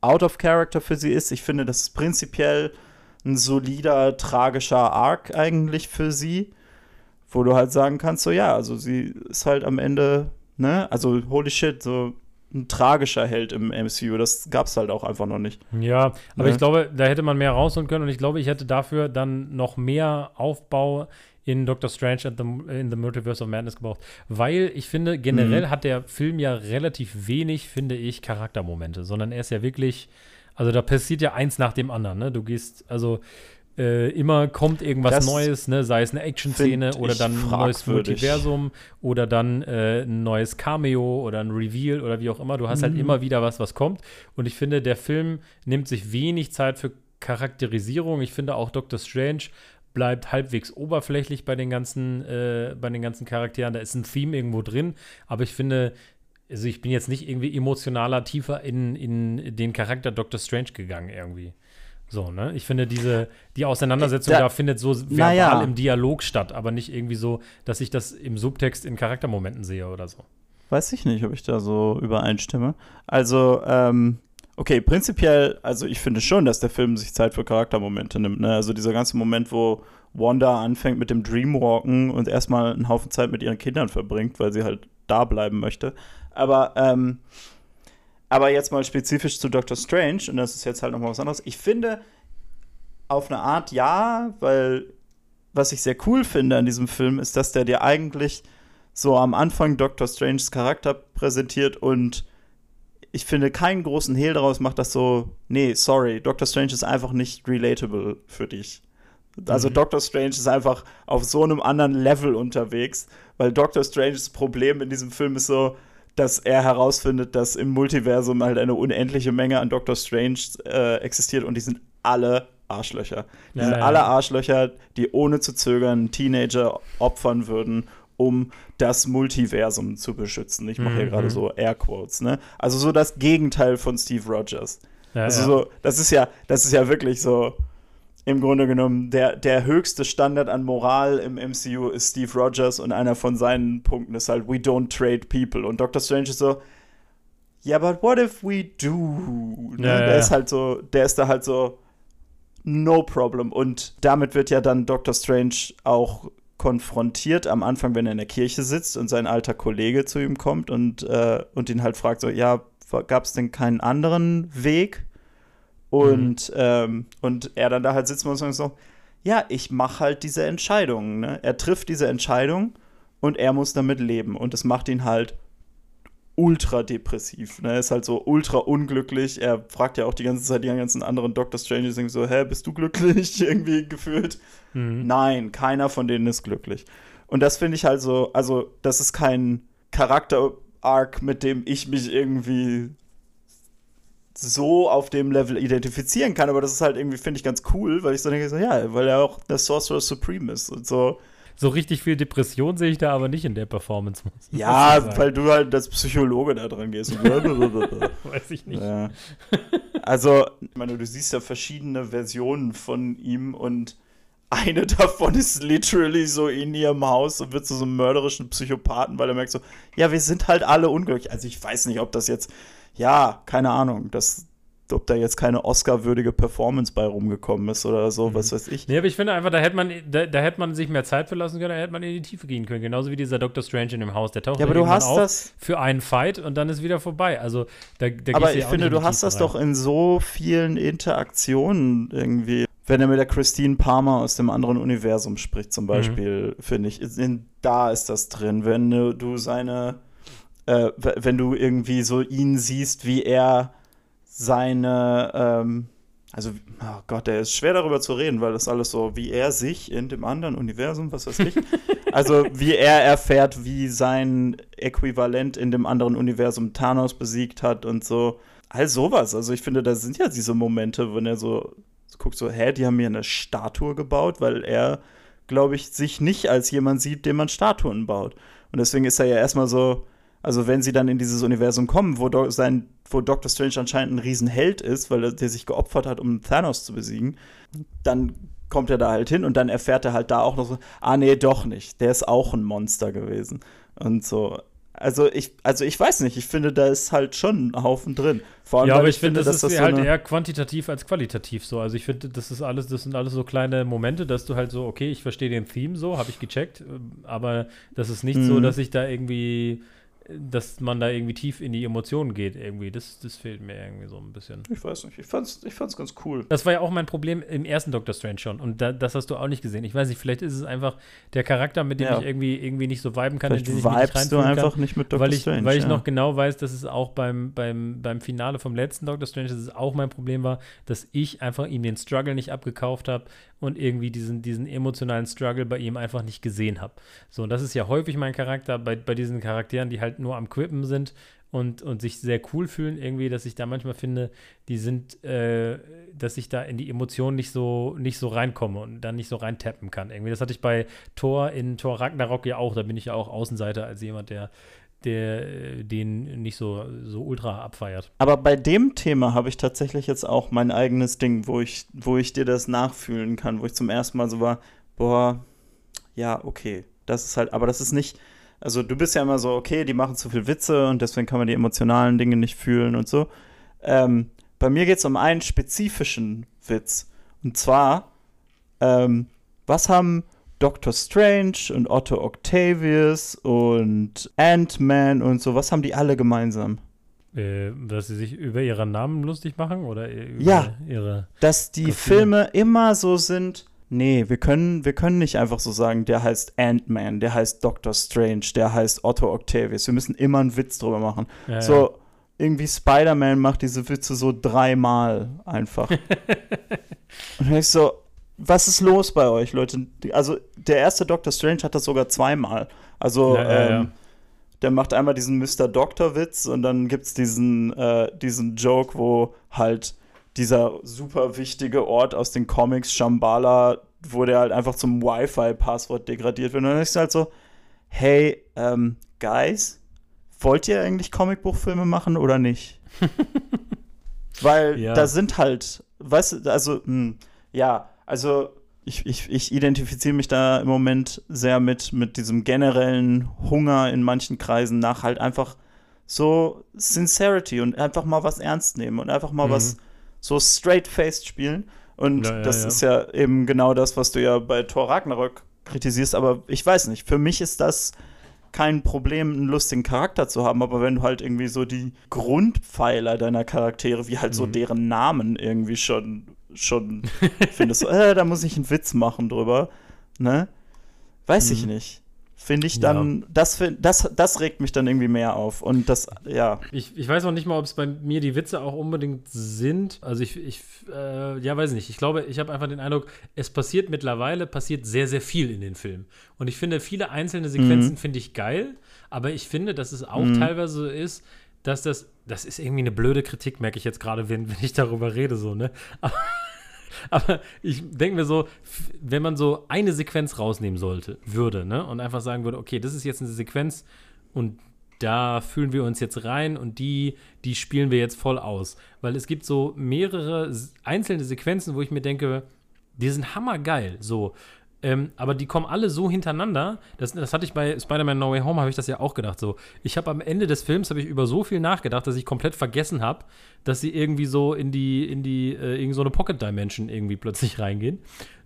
out of character für sie ist. Ich finde, das ist prinzipiell ein solider, tragischer Arc eigentlich für sie, wo du halt sagen kannst, so ja, also sie ist halt am Ende, ne, also holy shit, so ein tragischer Held im MCU. Das gab es halt auch einfach noch nicht. Ja, aber ne? ich glaube, da hätte man mehr rausholen können und ich glaube, ich hätte dafür dann noch mehr Aufbau in Doctor Strange and the, in the Multiverse of Madness gebraucht. Weil ich finde, generell mhm. hat der Film ja relativ wenig, finde ich, Charaktermomente, sondern er ist ja wirklich, also da passiert ja eins nach dem anderen. Ne? Du gehst, also äh, immer kommt irgendwas das Neues, ne? sei es eine Action-Szene oder dann ein neues Multiversum oder dann äh, ein neues Cameo oder ein Reveal oder wie auch immer. Du hast halt mhm. halt immer wieder was, was kommt. Und ich finde, der Film nimmt sich wenig Zeit für Charakterisierung. Ich finde auch Doctor Strange bleibt halbwegs oberflächlich bei den ganzen, äh, bei den ganzen Charakteren. Da ist ein Theme irgendwo drin, aber ich finde, also ich bin jetzt nicht irgendwie emotionaler tiefer in, in den Charakter Doctor Strange gegangen irgendwie. So, ne? Ich finde, diese, die Auseinandersetzung da, da findet so verbal ja. im Dialog statt, aber nicht irgendwie so, dass ich das im Subtext in Charaktermomenten sehe oder so. Weiß ich nicht, ob ich da so übereinstimme. Also, ähm, okay, prinzipiell, also ich finde schon, dass der Film sich Zeit für Charaktermomente nimmt. Ne? Also dieser ganze Moment, wo Wanda anfängt mit dem Dreamwalken und erstmal einen Haufen Zeit mit ihren Kindern verbringt, weil sie halt da bleiben möchte. Aber, ähm, aber jetzt mal spezifisch zu Doctor Strange, und das ist jetzt halt nochmal was anderes. Ich finde, auf eine Art ja, weil was ich sehr cool finde an diesem Film ist, dass der dir eigentlich so am Anfang Doctor Stranges Charakter präsentiert und ich finde keinen großen Hehl daraus macht das so, nee, sorry, Doctor Strange ist einfach nicht relatable für dich. Also mhm. Doctor Strange ist einfach auf so einem anderen Level unterwegs, weil Doctor Stranges Problem in diesem Film ist so, dass er herausfindet, dass im Multiversum halt eine unendliche Menge an Doctor Strange äh, existiert und die sind alle Arschlöcher. Die ja, sind ja. alle Arschlöcher, die ohne zu zögern Teenager opfern würden, um das Multiversum zu beschützen. Ich mache mhm. hier gerade so Airquotes, ne? Also so das Gegenteil von Steve Rogers. Ja, also so, das ist ja, das ist ja wirklich so im Grunde genommen der, der höchste Standard an Moral im MCU ist Steve Rogers und einer von seinen Punkten ist halt, we don't trade people. Und Doctor Strange ist so, yeah, but what if we do? Ne? Ja, der ja. ist halt so, der ist da halt so, no problem. Und damit wird ja dann Doctor Strange auch konfrontiert am Anfang, wenn er in der Kirche sitzt und sein alter Kollege zu ihm kommt und, äh, und ihn halt fragt so, ja, gab es denn keinen anderen Weg? Und, mhm. ähm, und er dann da halt sitzt und so, ja, ich mache halt diese Entscheidungen. Ne? Er trifft diese Entscheidung und er muss damit leben. Und es macht ihn halt ultra depressiv. Ne? Er ist halt so ultra unglücklich. Er fragt ja auch die ganze Zeit die ganzen anderen Doctor Strange so, hä, bist du glücklich? *laughs* Irgendwie gefühlt. Mhm. Nein, keiner von denen ist glücklich. Und das finde ich halt so, also das ist kein Charakter-Arc, mit dem ich mich irgendwie so auf dem Level identifizieren kann, aber das ist halt irgendwie, finde ich, ganz cool, weil ich so denke, so, ja, weil er auch der Sorcerer Supreme ist und so. So richtig viel Depression sehe ich da aber nicht in der Performance. Ja, weil du halt als Psychologe da dran gehst. *laughs* *laughs* Weiß ich nicht. Ja. Also, ich meine, du siehst ja verschiedene Versionen von ihm und eine *laughs* davon ist literally so in ihrem Haus und wird zu so einem mörderischen Psychopathen, weil er merkt so, ja, wir sind halt alle unglücklich. Also ich weiß nicht, ob das jetzt ja, keine Ahnung, das, ob da jetzt keine Oscar-würdige Performance bei rumgekommen ist oder so, mhm. was weiß ich. Nee, aber ich finde einfach, da hätte man, da, da hätte man sich mehr Zeit verlassen können, da hätte man in die Tiefe gehen können. Genauso wie dieser Doctor Strange in dem Haus. Der taucht ja, aber du hast das für einen Fight und dann ist wieder vorbei. Also da, da Aber ich finde, du hast das rein. doch in so vielen Interaktionen irgendwie. Wenn er mit der Christine Palmer aus dem anderen Universum spricht, zum mhm. Beispiel, mhm. finde ich, in, da ist das drin. Wenn du seine äh, wenn du irgendwie so ihn siehst, wie er seine, ähm, also, oh Gott, der ist schwer darüber zu reden, weil das alles so, wie er sich in dem anderen Universum, was weiß ich, *laughs* also wie er erfährt, wie sein Äquivalent in dem anderen Universum Thanos besiegt hat und so. All sowas. Also ich finde, da sind ja diese Momente, wenn er so, guckt, so, hä, die haben mir eine Statue gebaut, weil er, glaube ich, sich nicht als jemand sieht, dem man Statuen baut. Und deswegen ist er ja erstmal so, also wenn sie dann in dieses Universum kommen, wo, Do sein, wo Doctor Strange anscheinend ein Riesenheld ist, weil er der sich geopfert hat, um Thanos zu besiegen, dann kommt er da halt hin und dann erfährt er halt da auch noch so, ah nee, doch nicht, der ist auch ein Monster gewesen. Und so. Also ich, also ich weiß nicht, ich finde, da ist halt schon ein Haufen drin. Vor allem, ja, aber ich, ich finde, das ist das halt so eher quantitativ als qualitativ so. Also ich finde, das ist alles, das sind alles so kleine Momente, dass du halt so, okay, ich verstehe den Theme so, habe ich gecheckt, aber das ist nicht mhm. so, dass ich da irgendwie dass man da irgendwie tief in die Emotionen geht, irgendwie. Das, das fehlt mir irgendwie so ein bisschen. Ich weiß nicht, ich fand's, ich fand's ganz cool. Das war ja auch mein Problem im ersten Doctor Strange schon. Und da, das hast du auch nicht gesehen. Ich weiß nicht, vielleicht ist es einfach der Charakter, mit dem ja. ich irgendwie, irgendwie nicht so viben kann, vielleicht in den ich nicht du einfach kann, nicht mit Doctor weil ich, Strange. Weil ich ja. noch genau weiß, dass es auch beim, beim, beim Finale vom letzten Doctor Strange, dass es auch mein Problem war, dass ich einfach ihm den Struggle nicht abgekauft habe und irgendwie diesen, diesen emotionalen Struggle bei ihm einfach nicht gesehen habe. So, und das ist ja häufig mein Charakter bei, bei diesen Charakteren, die halt nur am Quippen sind und, und sich sehr cool fühlen, irgendwie, dass ich da manchmal finde, die sind, äh, dass ich da in die Emotionen nicht so, nicht so reinkomme und dann nicht so reintappen kann. Irgendwie, das hatte ich bei Thor in Thor Ragnarok ja auch, da bin ich ja auch Außenseiter als jemand, der der den nicht so, so ultra abfeiert. Aber bei dem Thema habe ich tatsächlich jetzt auch mein eigenes Ding, wo ich, wo ich dir das nachfühlen kann, wo ich zum ersten Mal so war, boah, ja, okay. Das ist halt, aber das ist nicht, also du bist ja immer so, okay, die machen zu viel Witze und deswegen kann man die emotionalen Dinge nicht fühlen und so. Ähm, bei mir geht es um einen spezifischen Witz. Und zwar, ähm, was haben Doctor Strange und Otto Octavius und Ant-Man und so, was haben die alle gemeinsam? Äh, dass sie sich über ihre Namen lustig machen oder über ja, ihre. Dass die Kostüme? Filme immer so sind. Nee, wir können, wir können nicht einfach so sagen, der heißt Ant-Man, der heißt Doctor Strange, der heißt Otto Octavius. Wir müssen immer einen Witz drüber machen. Ja, so, ja. irgendwie Spider-Man macht diese Witze so dreimal einfach. *laughs* und ich so, was ist los bei euch, Leute? Also, der erste Doctor Strange hat das sogar zweimal. Also, ja, ähm, der macht einmal diesen Mr. Doctor-Witz und dann gibt es diesen, äh, diesen Joke, wo halt dieser super wichtige Ort aus den Comics, Shambhala, wo der halt einfach zum Wi-Fi-Passwort degradiert wird. Und dann ist es halt so, hey, ähm, Guys, wollt ihr eigentlich Comicbuchfilme machen oder nicht? *laughs* Weil da sind halt, weißt du, also, mh, hm, ja, also ich, ich, ich identifiziere mich da im Moment sehr mit, mit diesem generellen Hunger in manchen Kreisen nach halt einfach so Sincerity und einfach mal was ernst nehmen und einfach mal mhm. was so straight-faced spielen. Und ja, ja, das ja. ist ja eben genau das, was du ja bei Thor Ragnarök kritisierst. Aber ich weiß nicht, für mich ist das kein Problem, einen lustigen Charakter zu haben, aber wenn du halt irgendwie so die Grundpfeiler deiner Charaktere, wie halt mhm. so deren Namen irgendwie schon schon *laughs* findest, so, äh, da muss ich einen Witz machen drüber, ne? Weiß mhm. ich nicht. Finde ich dann, ja. das, das, das regt mich dann irgendwie mehr auf. Und das, ja. Ich, ich weiß auch nicht mal, ob es bei mir die Witze auch unbedingt sind. Also ich, ich äh, ja, weiß nicht. Ich glaube, ich habe einfach den Eindruck, es passiert mittlerweile, passiert sehr, sehr viel in den Filmen. Und ich finde, viele einzelne Sequenzen mhm. finde ich geil, aber ich finde, dass es auch mhm. teilweise so ist, dass das, das ist irgendwie eine blöde Kritik, merke ich jetzt gerade, wenn, wenn ich darüber rede, so, ne? Aber, *laughs* *laughs* aber ich denke mir so, wenn man so eine Sequenz rausnehmen sollte, würde, ne? Und einfach sagen würde, okay, das ist jetzt eine Sequenz und da fühlen wir uns jetzt rein und die, die spielen wir jetzt voll aus. Weil es gibt so mehrere einzelne Sequenzen, wo ich mir denke, die sind hammergeil. So, ähm, aber die kommen alle so hintereinander. Das, das hatte ich bei Spider-Man No Way Home, habe ich das ja auch gedacht. So, ich habe am Ende des Films ich über so viel nachgedacht, dass ich komplett vergessen habe, dass sie irgendwie so in die in die äh, irgend so eine Pocket Dimension irgendwie plötzlich reingehen.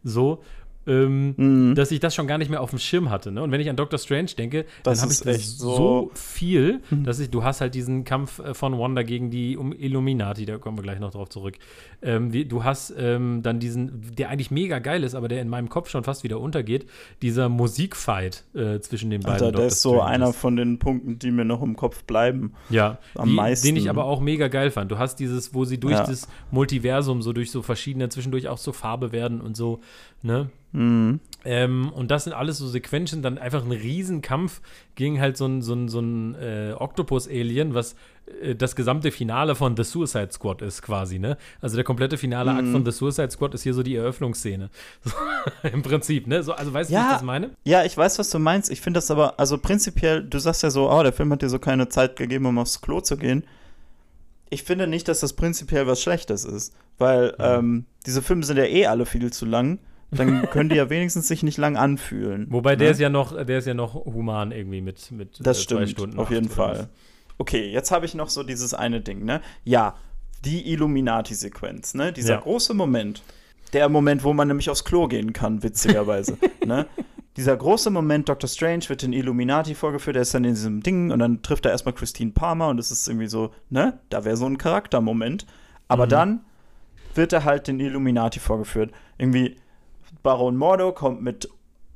So ähm, mhm. dass ich das schon gar nicht mehr auf dem Schirm hatte. Ne? Und wenn ich an Doctor Strange denke, das dann habe ich das so, so viel, mhm. dass ich, du hast halt diesen Kampf äh, von Wanda gegen die Illuminati, da kommen wir gleich noch drauf zurück. Ähm, wie, du hast ähm, dann diesen, der eigentlich mega geil ist, aber der in meinem Kopf schon fast wieder untergeht, dieser Musikfight äh, zwischen den beiden. Alter, der ist so einer von den Punkten, die mir noch im Kopf bleiben. Ja, am die, meisten. Den ich aber auch mega geil fand. Du hast dieses, wo sie durch ja. das Multiversum, so durch so verschiedene, zwischendurch auch zur Farbe werden und so, ne? Mhm. Ähm, und das sind alles so Sequenzen, dann einfach ein Riesenkampf gegen halt so ein, so ein, so ein äh, Octopus-Alien, was äh, das gesamte Finale von The Suicide Squad ist quasi, ne? Also der komplette finale Akt mhm. von The Suicide Squad ist hier so die Eröffnungsszene. *laughs* Im Prinzip, ne? So, also weißt du, ja, wie ich das meine? Ja, ich weiß, was du meinst. Ich finde das aber, also prinzipiell, du sagst ja so, oh, der Film hat dir so keine Zeit gegeben, um aufs Klo zu gehen. Ich finde nicht, dass das prinzipiell was Schlechtes ist, weil mhm. ähm, diese Filme sind ja eh alle viel zu lang dann können die ja wenigstens sich nicht lang anfühlen. Wobei ne? der ist ja noch, der ist ja noch human irgendwie mit, mit das äh, stimmt, Stunden. Auf jeden Fall. Okay, jetzt habe ich noch so dieses eine Ding, ne? Ja, die Illuminati-Sequenz, ne? Dieser ja. große Moment. Der Moment, wo man nämlich aufs Klo gehen kann, witzigerweise. *laughs* ne? dieser große Moment, Dr. Strange wird in Illuminati vorgeführt, er ist dann in diesem Ding und dann trifft er erstmal Christine Palmer und das ist irgendwie so, ne, da wäre so ein Charaktermoment. Aber mhm. dann wird er halt den Illuminati vorgeführt. Irgendwie Baron Mordo kommt mit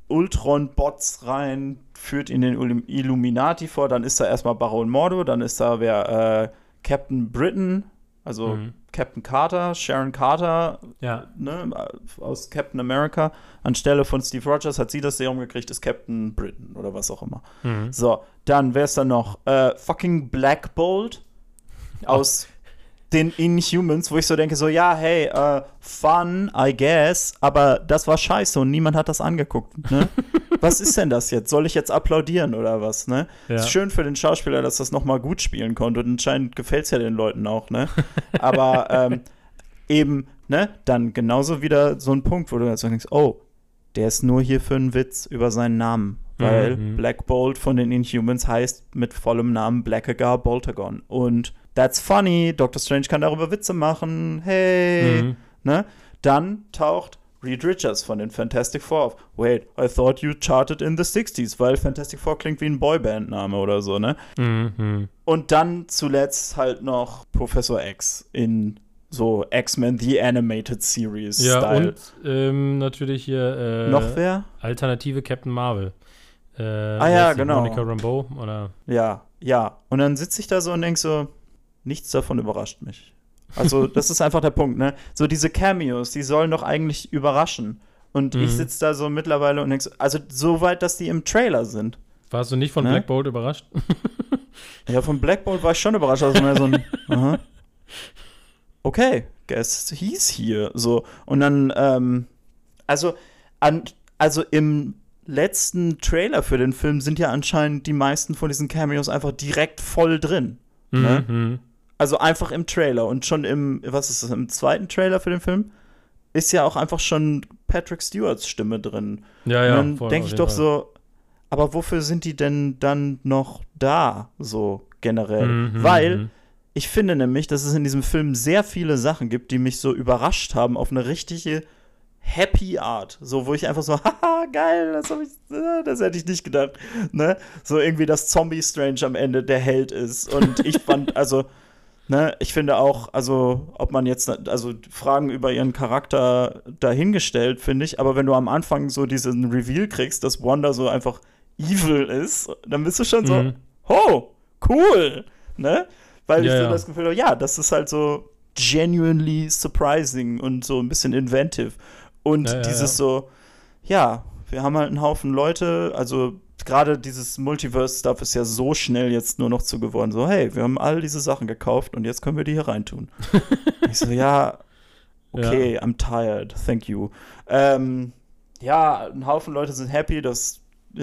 Ultron-Bots rein, führt ihn den Illuminati vor, dann ist da erstmal Baron Mordo, dann ist da wer äh, Captain Britain, also mhm. Captain Carter, Sharon Carter, ja. ne, aus Captain America. Anstelle von Steve Rogers hat sie das Serum gekriegt, ist Captain Britain oder was auch immer. Mhm. So, dann wer ist da noch? Äh, fucking Black Bolt aus den Inhumans, wo ich so denke, so, ja, hey, uh, fun, I guess, aber das war scheiße und niemand hat das angeguckt, ne? *laughs* was ist denn das jetzt? Soll ich jetzt applaudieren oder was, ne? Ja. Ist schön für den Schauspieler, dass das nochmal gut spielen konnte und anscheinend gefällt es ja den Leuten auch, ne? *laughs* Aber ähm, eben, ne, dann genauso wieder so ein Punkt, wo du jetzt denkst, oh, der ist nur hier für einen Witz über seinen Namen. Weil mhm. Black Bolt von den Inhumans heißt mit vollem Namen Blackagar Boltagon. Und that's funny, Doctor Strange kann darüber Witze machen, hey, mhm. ne? Dann taucht Reed Richards von den Fantastic Four auf. Wait, I thought you charted in the 60s, weil Fantastic Four klingt wie ein Boyband-Name oder so, ne? Mhm. Und dann zuletzt halt noch Professor X in so X-Men The Animated Series. Ja, Style. und ähm, natürlich hier äh, noch wer? Alternative Captain Marvel. Äh, ah ja, genau. Monica Rambeau oder? Ja, ja. Und dann sitze ich da so und denke so, nichts davon überrascht mich. Also, das ist einfach der Punkt, ne? So diese Cameos, die sollen doch eigentlich überraschen. Und mhm. ich sitze da so mittlerweile und denke so, also so weit, dass die im Trailer sind. Warst du nicht von ne? Black Bolt überrascht? *laughs* ja, von Black Bolt war ich schon überrascht. Also mehr so ein, *laughs* aha. Okay, guess he's here. So. Und dann, ähm, also, an, also im letzten Trailer für den Film sind ja anscheinend die meisten von diesen Cameos einfach direkt voll drin. Ne? Mhm. Also einfach im Trailer und schon im, was ist das, im zweiten Trailer für den Film ist ja auch einfach schon Patrick Stewarts Stimme drin. Ja, ja. Und dann denke ich doch Fall. so, aber wofür sind die denn dann noch da, so generell? Mhm, Weil mhm. ich finde nämlich, dass es in diesem Film sehr viele Sachen gibt, die mich so überrascht haben auf eine richtige happy Art. So, wo ich einfach so, *laughs* haha, geil, das, ich, äh, das hätte ich nicht gedacht. Ne? So irgendwie, dass Zombie Strange am Ende der Held ist. Und ich fand, *laughs* also Ne, ich finde auch, also ob man jetzt, also Fragen über ihren Charakter dahingestellt, finde ich, aber wenn du am Anfang so diesen Reveal kriegst, dass Wanda so einfach evil ist, dann bist du schon mhm. so, oh, cool, ne? Weil ja, ich so ja. das Gefühl habe, ja, das ist halt so genuinely surprising und so ein bisschen inventive. Und ja, dieses so, ja, wir haben halt einen Haufen Leute, also gerade dieses Multiverse-Stuff ist ja so schnell jetzt nur noch zu geworden. So, hey, wir haben all diese Sachen gekauft und jetzt können wir die hier reintun. *laughs* ich so, ja, okay, ja. I'm tired, thank you. Ähm, ja, ein Haufen Leute sind happy, dass äh,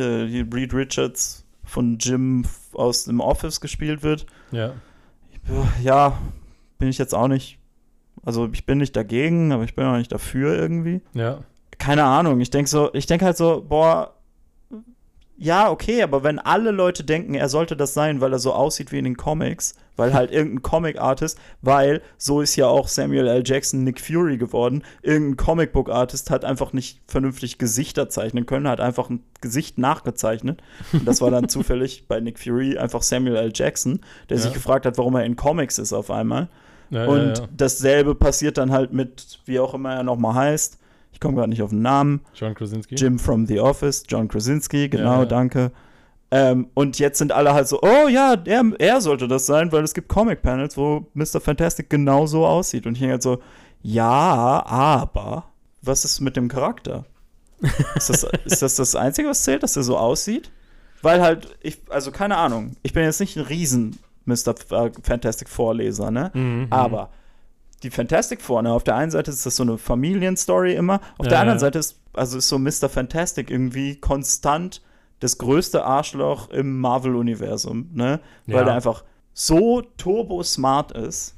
Reed Richards von Jim aus dem Office gespielt wird. Ja. Ja, bin ich jetzt auch nicht. Also ich bin nicht dagegen, aber ich bin auch nicht dafür irgendwie. Ja. Keine Ahnung. Ich denke so, ich denke halt so, boah, ja, okay, aber wenn alle Leute denken, er sollte das sein, weil er so aussieht wie in den Comics, weil halt irgendein Comic-Artist, weil so ist ja auch Samuel L. Jackson Nick Fury geworden, irgendein Comic-Book-Artist hat einfach nicht vernünftig Gesichter zeichnen können, hat einfach ein Gesicht nachgezeichnet. Und das war dann *laughs* zufällig bei Nick Fury einfach Samuel L. Jackson, der ja. sich gefragt hat, warum er in Comics ist auf einmal. Ja, und ja, dasselbe passiert dann halt mit, wie auch immer er nochmal heißt, komme gerade nicht auf den Namen. John Krasinski. Jim from The Office, John Krasinski, genau, ja, danke. Ähm, und jetzt sind alle halt so, oh ja, er, er sollte das sein, weil es gibt Comic-Panels, wo Mr. Fantastic genau so aussieht. Und ich denke halt so, ja, aber was ist mit dem Charakter? ist, das, *laughs* ist das das Einzige, was zählt, dass er so aussieht? Weil halt, ich, also keine Ahnung, ich bin jetzt nicht ein riesen Mr. Fantastic Vorleser, ne? Mhm. Aber die Fantastic Four, ne? Auf der einen Seite ist das so eine Familienstory immer, auf ja, der anderen ja. Seite ist, also ist so Mr. Fantastic irgendwie konstant das größte Arschloch im Marvel-Universum, ne? Weil ja. er einfach so turbo-smart ist,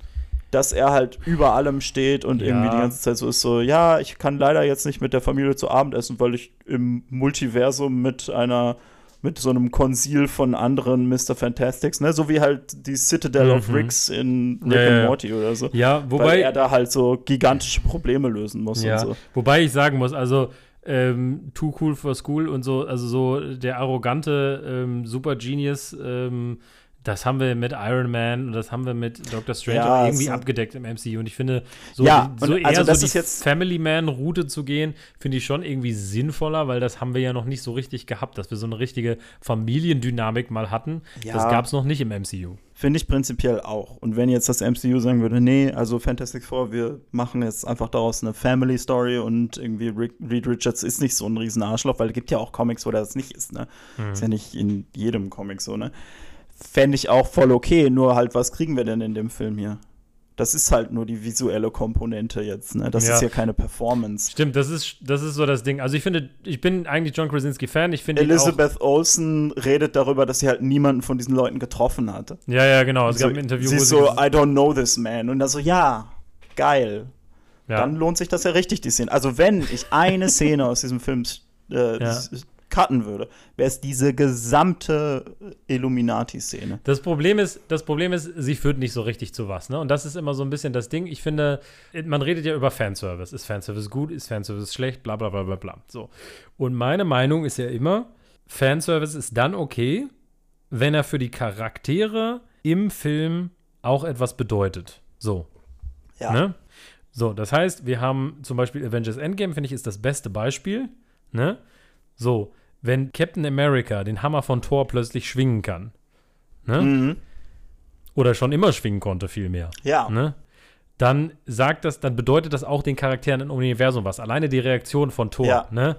dass er halt über allem steht und irgendwie die ganze Zeit so ist so, ja, ich kann leider jetzt nicht mit der Familie zu Abend essen, weil ich im Multiversum mit einer mit so einem Konzil von anderen Mr. Fantastics, ne? So wie halt die Citadel mhm. of Ricks in Rick ja, and Morty oder so. Ja, wobei weil er da halt so gigantische Probleme lösen muss ja, so. Wobei ich sagen muss, also ähm, Too Cool for School und so, also so der arrogante ähm, Super Genius ähm, das haben wir mit Iron Man und das haben wir mit Doctor Strange ja, irgendwie so abgedeckt im MCU. Und ich finde, so, ja, so eher also so die jetzt Family Man-Route zu gehen, finde ich schon irgendwie sinnvoller, weil das haben wir ja noch nicht so richtig gehabt, dass wir so eine richtige Familiendynamik mal hatten. Ja, das gab es noch nicht im MCU. Finde ich prinzipiell auch. Und wenn jetzt das MCU sagen würde, nee, also Fantastic Four, wir machen jetzt einfach daraus eine Family Story und irgendwie Reed Richards ist nicht so ein riesen Arschloch, weil es gibt ja auch Comics, wo das nicht ist, ne? Mhm. Ist ja nicht in jedem Comic so, ne? Fände ich auch voll okay. Nur halt, was kriegen wir denn in dem Film hier? Das ist halt nur die visuelle Komponente jetzt, ne? Das ja. ist ja keine Performance. Stimmt, das ist, das ist so das Ding. Also ich finde, ich bin eigentlich John Krasinski-Fan. Ich finde Elizabeth Olsen redet darüber, dass sie halt niemanden von diesen Leuten getroffen hatte. Ja, ja, genau. Es gab ein Interview. Sie ist so, I don't know this man. Und dann so, ja, geil. Ja. Dann lohnt sich das ja richtig, die Szene. Also wenn ich eine Szene aus diesem Film äh, ja cutten würde, wäre es diese gesamte Illuminati-Szene. Das Problem ist, das Problem ist, sie führt nicht so richtig zu was, ne? Und das ist immer so ein bisschen das Ding. Ich finde, man redet ja über Fanservice. Ist Fanservice gut? Ist Fanservice schlecht? Bla bla bla bla bla. So. Und meine Meinung ist ja immer, Fanservice ist dann okay, wenn er für die Charaktere im Film auch etwas bedeutet. So. Ja. Ne? So, das heißt, wir haben zum Beispiel Avengers Endgame, finde ich, ist das beste Beispiel. Ne? So, wenn Captain America den Hammer von Thor plötzlich schwingen kann, ne? Mhm. Oder schon immer schwingen konnte, vielmehr. Ja. Ne? Dann sagt das, dann bedeutet das auch den Charakteren im Universum was. Alleine die Reaktion von Thor, ja. ne?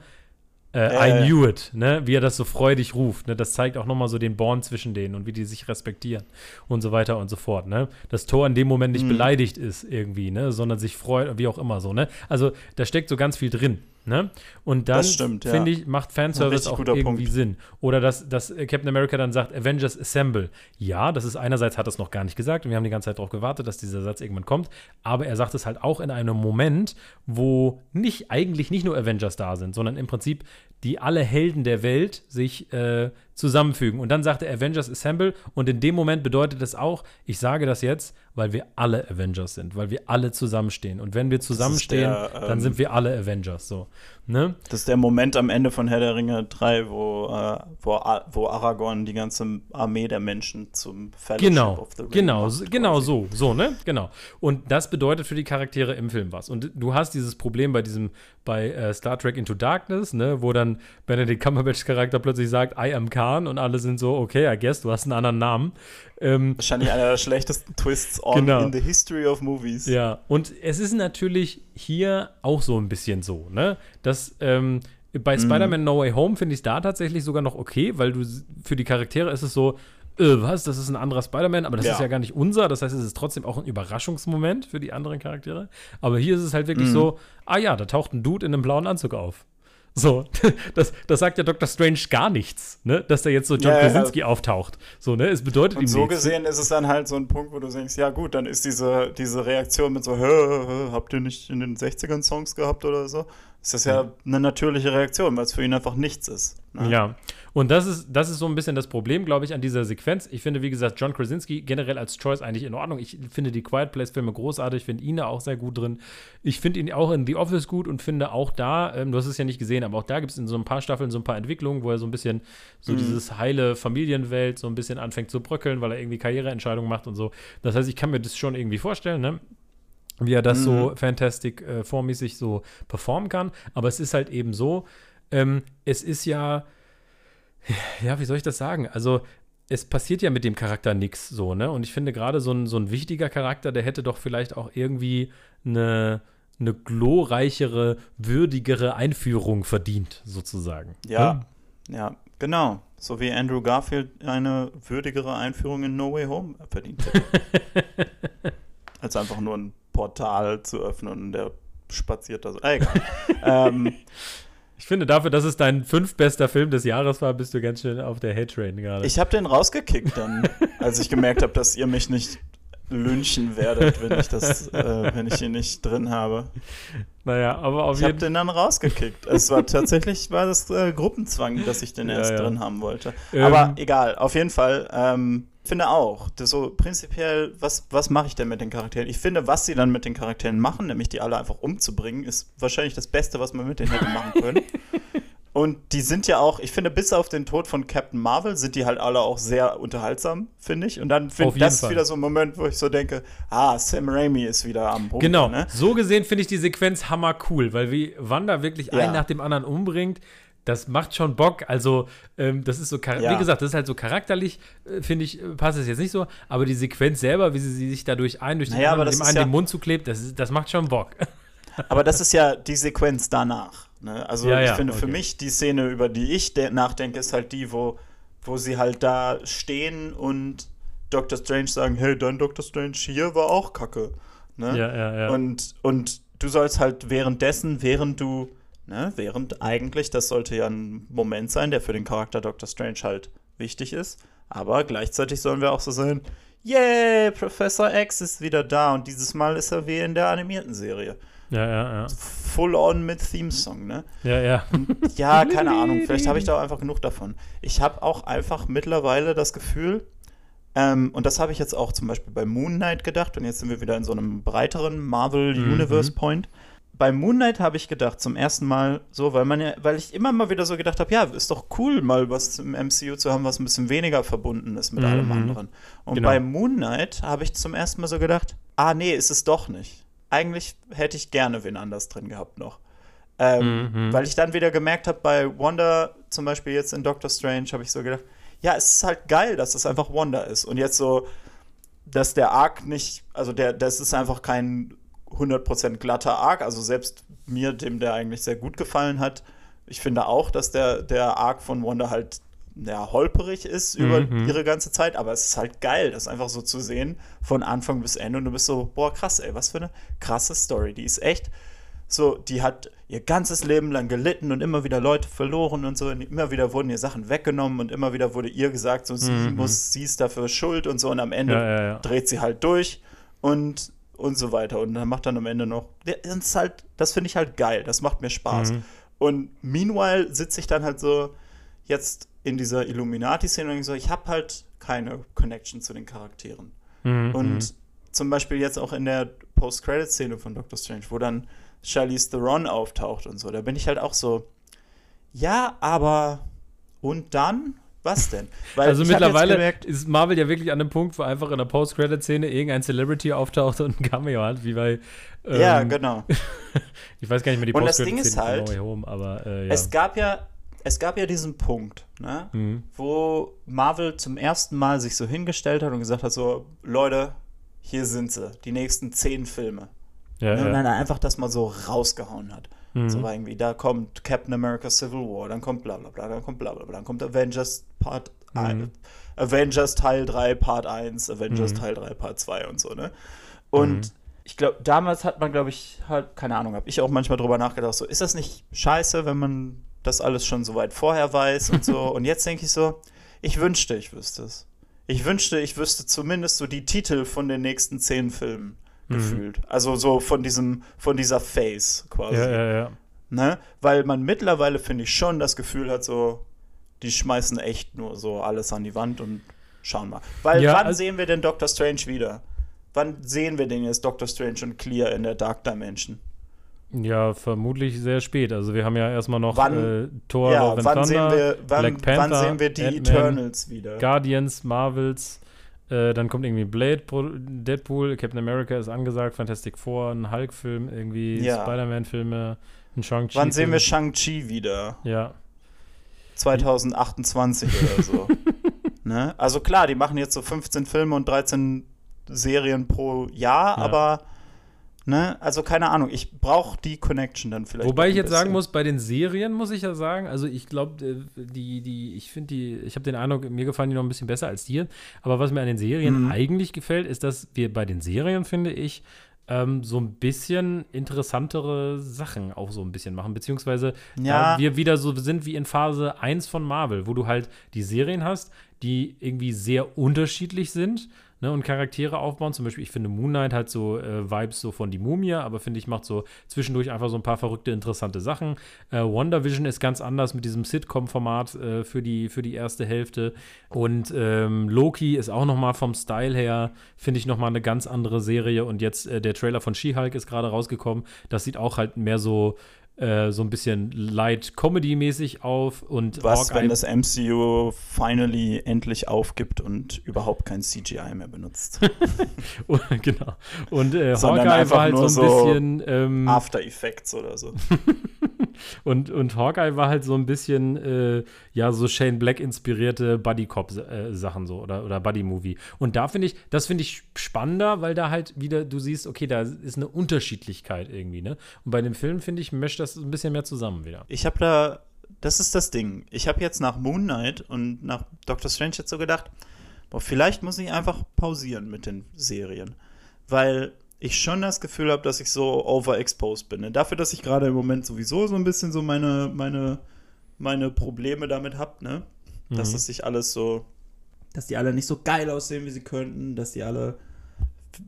Äh, I knew it, ne? Wie er das so freudig ruft, ne? Das zeigt auch nochmal so den Bond zwischen denen und wie die sich respektieren und so weiter und so fort, ne? Dass Thor in dem Moment nicht mhm. beleidigt ist irgendwie, ne? Sondern sich freut, wie auch immer so, ne? Also da steckt so ganz viel drin. Ne? Und dann, ja. finde ich, macht Fanservice auch irgendwie Punkt. Sinn. Oder dass, dass Captain America dann sagt, Avengers Assemble. Ja, das ist einerseits hat er es noch gar nicht gesagt und wir haben die ganze Zeit darauf gewartet, dass dieser Satz irgendwann kommt. Aber er sagt es halt auch in einem Moment, wo nicht eigentlich nicht nur Avengers da sind, sondern im Prinzip die alle Helden der Welt sich äh, zusammenfügen. Und dann sagt er Avengers Assemble und in dem Moment bedeutet es auch, ich sage das jetzt, weil wir alle Avengers sind, weil wir alle zusammenstehen. Und wenn wir zusammenstehen, der, ähm, dann sind wir alle Avengers. So. Ne? Das ist der Moment am Ende von Herr der Ringe 3, wo, äh, wo, wo Aragorn die ganze Armee der Menschen zum Fellowship genau, of the Ring Genau, macht, genau so, so, ne? Genau. Und das bedeutet für die Charaktere im Film was. Und du hast dieses Problem bei diesem, bei äh, Star Trek Into Darkness, ne, wo dann Benedict Cumberbatch Charakter plötzlich sagt, I am Khan und alle sind so, okay, I guess, du hast einen anderen Namen. Ähm, Wahrscheinlich einer der schlechtesten Twists genau. in the history of movies. Ja, und es ist natürlich hier auch so ein bisschen so, ne? Dass ähm, bei mhm. Spider-Man No Way Home finde ich es da tatsächlich sogar noch okay, weil du für die Charaktere ist es so, äh, was, das ist ein anderer Spider-Man, aber das ja. ist ja gar nicht unser. Das heißt, es ist trotzdem auch ein Überraschungsmoment für die anderen Charaktere. Aber hier ist es halt wirklich mhm. so, ah ja, da taucht ein Dude in einem blauen Anzug auf. So, *laughs* das, das sagt ja Dr. Strange gar nichts, ne? Dass da jetzt so John ja, Krasinski ja. auftaucht. So, ne? Es bedeutet Und ihm so nichts. gesehen ist es dann halt so ein Punkt, wo du denkst, ja gut, dann ist diese, diese Reaktion mit so, hö, hö, hö, habt ihr nicht in den 60ern Songs gehabt oder so? Ist das ja eine natürliche Reaktion, weil es für ihn einfach nichts ist. Ne? Ja. Und das ist, das ist so ein bisschen das Problem, glaube ich, an dieser Sequenz. Ich finde, wie gesagt, John Krasinski generell als Choice eigentlich in Ordnung. Ich finde die Quiet Place-Filme großartig, finde ihn da auch sehr gut drin. Ich finde ihn auch in The Office gut und finde auch da, ähm, du hast es ja nicht gesehen, aber auch da gibt es in so ein paar Staffeln so ein paar Entwicklungen, wo er so ein bisschen so mhm. dieses heile Familienwelt so ein bisschen anfängt zu bröckeln, weil er irgendwie Karriereentscheidungen macht und so. Das heißt, ich kann mir das schon irgendwie vorstellen, ne? wie er das mhm. so Fantastic äh, vormäßig so performen kann. Aber es ist halt eben so, ähm, es ist ja ja, wie soll ich das sagen? Also, es passiert ja mit dem Charakter nichts so, ne? Und ich finde gerade so ein, so ein wichtiger Charakter, der hätte doch vielleicht auch irgendwie eine, eine glorreichere, würdigere Einführung verdient, sozusagen. Ja, ne? ja, genau. So wie Andrew Garfield eine würdigere Einführung in No Way Home verdient hätte. *laughs* Als einfach nur ein Portal zu öffnen und der spaziert da so. Ah, egal. *laughs* ähm, ich finde dafür, dass es dein fünftbester Film des Jahres war, bist du ganz schön auf der Hate-Train gerade. Ich habe den rausgekickt dann, *laughs* als ich gemerkt habe, dass ihr mich nicht lynchen werdet, wenn ich das, äh, wenn ich ihn nicht drin habe. Naja, aber auf ich jeden Fall. Ich habe den dann rausgekickt. Es war tatsächlich war das äh, Gruppenzwang, dass ich den ja, erst ja. drin haben wollte. Ähm, aber egal, auf jeden Fall. Ähm, finde auch, so prinzipiell, was, was mache ich denn mit den Charakteren? Ich finde, was sie dann mit den Charakteren machen, nämlich die alle einfach umzubringen, ist wahrscheinlich das Beste, was man mit denen hätte machen können. *laughs* Und die sind ja auch, ich finde, bis auf den Tod von Captain Marvel sind die halt alle auch sehr unterhaltsam, finde ich. Und dann finde ich das Fall. wieder so ein Moment, wo ich so denke, ah, Sam Raimi ist wieder am Boden. Genau, ne? so gesehen finde ich die Sequenz hammer cool, weil wie Wanda wirklich ja. einen nach dem anderen umbringt, das macht schon Bock. Also, ähm, das ist so, ja. wie gesagt, das ist halt so charakterlich, äh, finde ich, äh, passt es jetzt nicht so. Aber die Sequenz selber, wie sie, sie sich dadurch ein, durch naja, den, dem einen ja den Mund zuklebt, das, das macht schon Bock. *laughs* Aber das ist ja die Sequenz danach. Ne? Also, ja, ich finde okay. für mich die Szene, über die ich nachdenke, ist halt die, wo, wo sie halt da stehen und Dr. Strange sagen: Hey, dein Dr. Strange hier war auch kacke. Ne? Ja, ja, ja. Und, und du sollst halt währenddessen, während du Ne? Während eigentlich, das sollte ja ein Moment sein, der für den Charakter Doctor Strange halt wichtig ist. Aber gleichzeitig sollen wir auch so sehen, yay, Professor X ist wieder da und dieses Mal ist er wie in der animierten Serie. Ja, ja, ja. Full on mit Theme-Song, ne? Ja, ja. *laughs* ja, keine Ahnung, vielleicht habe ich da auch einfach genug davon. Ich habe auch einfach mittlerweile das Gefühl, ähm, und das habe ich jetzt auch zum Beispiel bei Moon Knight gedacht, und jetzt sind wir wieder in so einem breiteren Marvel mhm. Bei Moon Knight habe ich gedacht, zum ersten Mal so, weil man ja, weil ich immer mal wieder so gedacht habe, ja, ist doch cool, mal was im MCU zu haben, was ein bisschen weniger verbunden ist mit mhm. allem anderen. Und genau. bei Moon Knight habe ich zum ersten Mal so gedacht, ah, nee, ist es doch nicht. Eigentlich hätte ich gerne wen anders drin gehabt noch. Ähm, mhm. Weil ich dann wieder gemerkt habe, bei Wanda, zum Beispiel jetzt in Doctor Strange, habe ich so gedacht, ja, es ist halt geil, dass es das einfach Wanda ist. Und jetzt so, dass der Arc nicht, also der, das ist einfach kein 100% glatter Arc. Also selbst mir, dem der eigentlich sehr gut gefallen hat, ich finde auch, dass der, der Arc von Wanda halt ja, holperig ist über mhm. ihre ganze Zeit, aber es ist halt geil, das einfach so zu sehen, von Anfang bis Ende. Und du bist so, boah, krass, ey, was für eine krasse Story. Die ist echt so, die hat ihr ganzes Leben lang gelitten und immer wieder Leute verloren und so. Und immer wieder wurden ihr Sachen weggenommen und immer wieder wurde ihr gesagt, so, sie mhm. muss, sie ist dafür schuld und so. Und am Ende ja, ja, ja. dreht sie halt durch und und so weiter. Und dann macht dann am Ende noch. Das ist halt, das finde ich halt geil. Das macht mir Spaß. Mhm. Und meanwhile sitze ich dann halt so jetzt in dieser Illuminati-Szene und ich so, ich habe halt keine Connection zu den Charakteren. Mhm. Und mhm. zum Beispiel jetzt auch in der Post-Credit-Szene von Doctor Strange, wo dann Charlize Theron auftaucht und so, da bin ich halt auch so, ja, aber und dann? Was denn? Weil also mittlerweile gemerkt, ist Marvel ja wirklich an dem Punkt, wo einfach in der Post-Credit-Szene irgendein Celebrity auftaucht und ein Cameo hat, wie bei. Ähm, ja, genau. *laughs* ich weiß gar nicht mehr die Post-Credit-Szene halt, Home, aber äh, ja. es gab ja. Es gab ja diesen Punkt, ne, mhm. wo Marvel zum ersten Mal sich so hingestellt hat und gesagt hat: so, Leute, hier sind sie, die nächsten zehn Filme. Ja, ne, und dann einfach das mal so rausgehauen hat. Mhm. So war irgendwie, da kommt Captain America Civil War, dann kommt bla bla bla, dann kommt bla bla bla, dann kommt Avengers Part mhm. 1, Avengers Teil 3 Part 1, Avengers mhm. Teil 3 Part 2 und so, ne? Und mhm. ich glaube, damals hat man, glaube ich, halt, keine Ahnung, habe ich auch manchmal drüber nachgedacht, so, ist das nicht scheiße, wenn man das alles schon so weit vorher weiß und so? *laughs* und jetzt denke ich so, ich wünschte, ich wüsste es. Ich wünschte, ich wüsste zumindest so die Titel von den nächsten zehn Filmen. Mhm. gefühlt. Also so von diesem, von dieser Phase quasi. Ja, ja, ja. Ne? Weil man mittlerweile, finde ich, schon das Gefühl hat, so, die schmeißen echt nur so alles an die Wand und schauen mal. Weil ja, wann also sehen wir denn Doctor Strange wieder? Wann sehen wir denn jetzt Doctor Strange und Clear in der Dark Dimension? Ja, vermutlich sehr spät. Also wir haben ja erstmal noch wann, äh, Thor, ja, Love wann Thunder, sehen wir, wann, Black Panther, wann sehen wir die Eternals wieder? Guardians, Marvels, äh, dann kommt irgendwie Blade, Deadpool, Captain America ist angesagt, Fantastic Four, ein Hulk-Film, irgendwie ja. Spider-Man-Filme, ein Shang-Chi. Wann sehen wir Shang-Chi wieder? Ja. 2028 oder so. *laughs* ne? Also klar, die machen jetzt so 15 Filme und 13 Serien pro Jahr, ja. aber Ne? Also keine Ahnung, ich brauche die Connection dann vielleicht. Wobei ich jetzt bisschen. sagen muss, bei den Serien muss ich ja sagen, also ich glaube, äh, die, die, ich finde die, ich habe den Eindruck, mir gefallen die noch ein bisschen besser als dir. Aber was mir an den Serien mhm. eigentlich gefällt, ist, dass wir bei den Serien, finde ich, ähm, so ein bisschen interessantere Sachen auch so ein bisschen machen, beziehungsweise ja. wir wieder so sind wie in Phase 1 von Marvel, wo du halt die Serien hast, die irgendwie sehr unterschiedlich sind ne, und Charaktere aufbauen. Zum Beispiel, ich finde Moon Knight halt so äh, Vibes so von die Mumie, aber finde ich, macht so zwischendurch einfach so ein paar verrückte, interessante Sachen. Äh, WandaVision ist ganz anders mit diesem Sitcom-Format äh, für, die, für die erste Hälfte. Und ähm, Loki ist auch noch mal vom Style her, finde ich, noch mal eine ganz andere Serie. Und jetzt äh, der Trailer von She-Hulk ist gerade rausgekommen. Das sieht auch halt mehr so äh, so ein bisschen Light-Comedy-mäßig auf. Und Was, Hawkeye wenn das MCU finally endlich aufgibt und überhaupt kein CGI mehr benutzt? *laughs* genau. Und äh, Hawkeye war halt so ein bisschen ähm, After Effects oder so. *laughs* und, und Hawkeye war halt so ein bisschen, äh, ja, so Shane Black inspirierte Buddy-Cop-Sachen äh, so oder, oder Buddy-Movie. Und da finde ich, das finde ich spannender, weil da halt wieder, du siehst, okay, da ist eine Unterschiedlichkeit irgendwie, ne? Und bei dem Film, finde ich, möchte das ein bisschen mehr zusammen wieder. Ich habe da, das ist das Ding. Ich habe jetzt nach Moon Knight und nach Doctor Strange jetzt so gedacht, boah, vielleicht muss ich einfach pausieren mit den Serien. Weil ich schon das Gefühl habe, dass ich so overexposed bin. Dafür, dass ich gerade im Moment sowieso so ein bisschen so meine, meine, meine Probleme damit habe, ne? Mhm. Dass das sich alles so, dass die alle nicht so geil aussehen, wie sie könnten, dass die alle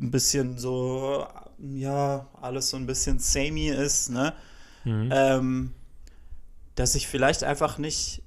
ein bisschen so, ja, alles so ein bisschen samey ist, ne? Mhm. Ähm, dass ich vielleicht einfach nicht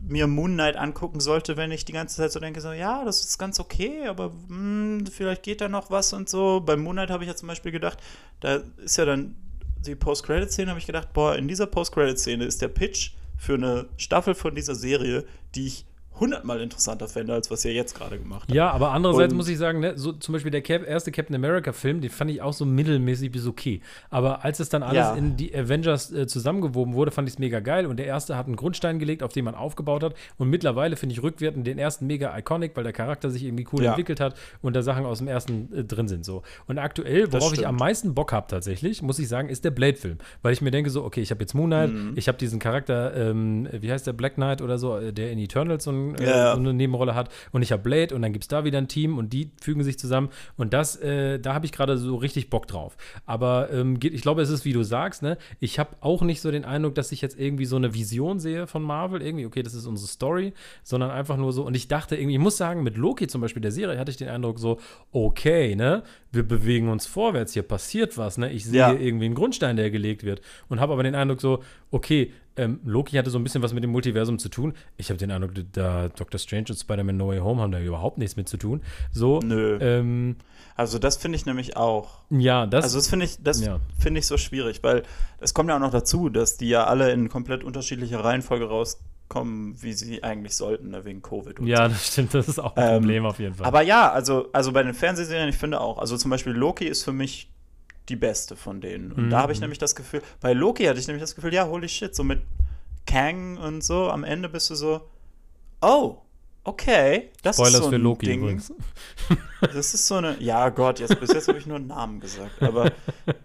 mir Moon Knight angucken sollte, wenn ich die ganze Zeit so denke, so, ja, das ist ganz okay, aber mh, hm, vielleicht geht da noch was und so. Bei Moon Knight habe ich ja zum Beispiel gedacht, da ist ja dann die Post-Credit-Szene, habe ich gedacht, boah, in dieser Post-Credit-Szene ist der Pitch für eine Staffel von dieser Serie, die ich hundertmal interessanter fände, als was ihr jetzt gerade gemacht habt. Ja, aber andererseits und muss ich sagen, ne, so zum Beispiel der Cap, erste Captain America-Film, den fand ich auch so mittelmäßig bis okay. Aber als es dann alles ja. in die Avengers äh, zusammengewoben wurde, fand ich es mega geil. Und der erste hat einen Grundstein gelegt, auf den man aufgebaut hat. Und mittlerweile finde ich rückwärtend den ersten mega iconic, weil der Charakter sich irgendwie cool ja. entwickelt hat und da Sachen aus dem ersten äh, drin sind. so. Und aktuell, worauf ich am meisten Bock habe tatsächlich, muss ich sagen, ist der Blade-Film. Weil ich mir denke so, okay, ich habe jetzt Moon Knight, mhm. ich habe diesen Charakter, ähm, wie heißt der, Black Knight oder so, äh, der in Eternals so, ein, äh, ja. so eine Nebenrolle hat. Und ich habe Blade und dann gibt es da wieder ein Team und die fügen sich zusammen. Und das, äh, da habe ich gerade so richtig Bock drauf. Aber ähm, ich glaube, es ist, wie du sagst, ne? Ich habe auch nicht so den Eindruck, dass ich jetzt irgendwie so eine Vision sehe von Marvel. Irgendwie, okay, das ist unsere Story, sondern einfach nur so. Und ich dachte irgendwie, ich muss sagen, mit Loki zum Beispiel der Serie hatte ich den Eindruck so, okay, ne? Wir bewegen uns vorwärts, hier passiert was, ne? Ich sehe ja. irgendwie einen Grundstein, der gelegt wird. Und habe aber den Eindruck so, okay, ähm, Loki hatte so ein bisschen was mit dem Multiversum zu tun. Ich habe den Eindruck, da Doctor Strange und Spider-Man No Way Home haben da überhaupt nichts mit zu tun. So, Nö. Ähm, also das finde ich nämlich auch. Ja, das. Also das finde ich, das ja. finde ich so schwierig, weil es kommt ja auch noch dazu, dass die ja alle in komplett unterschiedlicher Reihenfolge rauskommen, wie sie eigentlich sollten, ne, wegen Covid. ja, so. das stimmt, das ist auch ein ähm, Problem auf jeden Fall. Aber ja, also, also bei den Fernsehserien, ich finde auch, also zum Beispiel Loki ist für mich die beste von denen. Und mhm. da habe ich nämlich das Gefühl, bei Loki hatte ich nämlich das Gefühl, ja, holy shit, so mit Kang und so, am Ende bist du so, oh, okay, das Spoilers ist so ein für Loki Ding. übrigens. *laughs* Das ist so eine, ja Gott, jetzt bis jetzt habe ich nur einen Namen gesagt, aber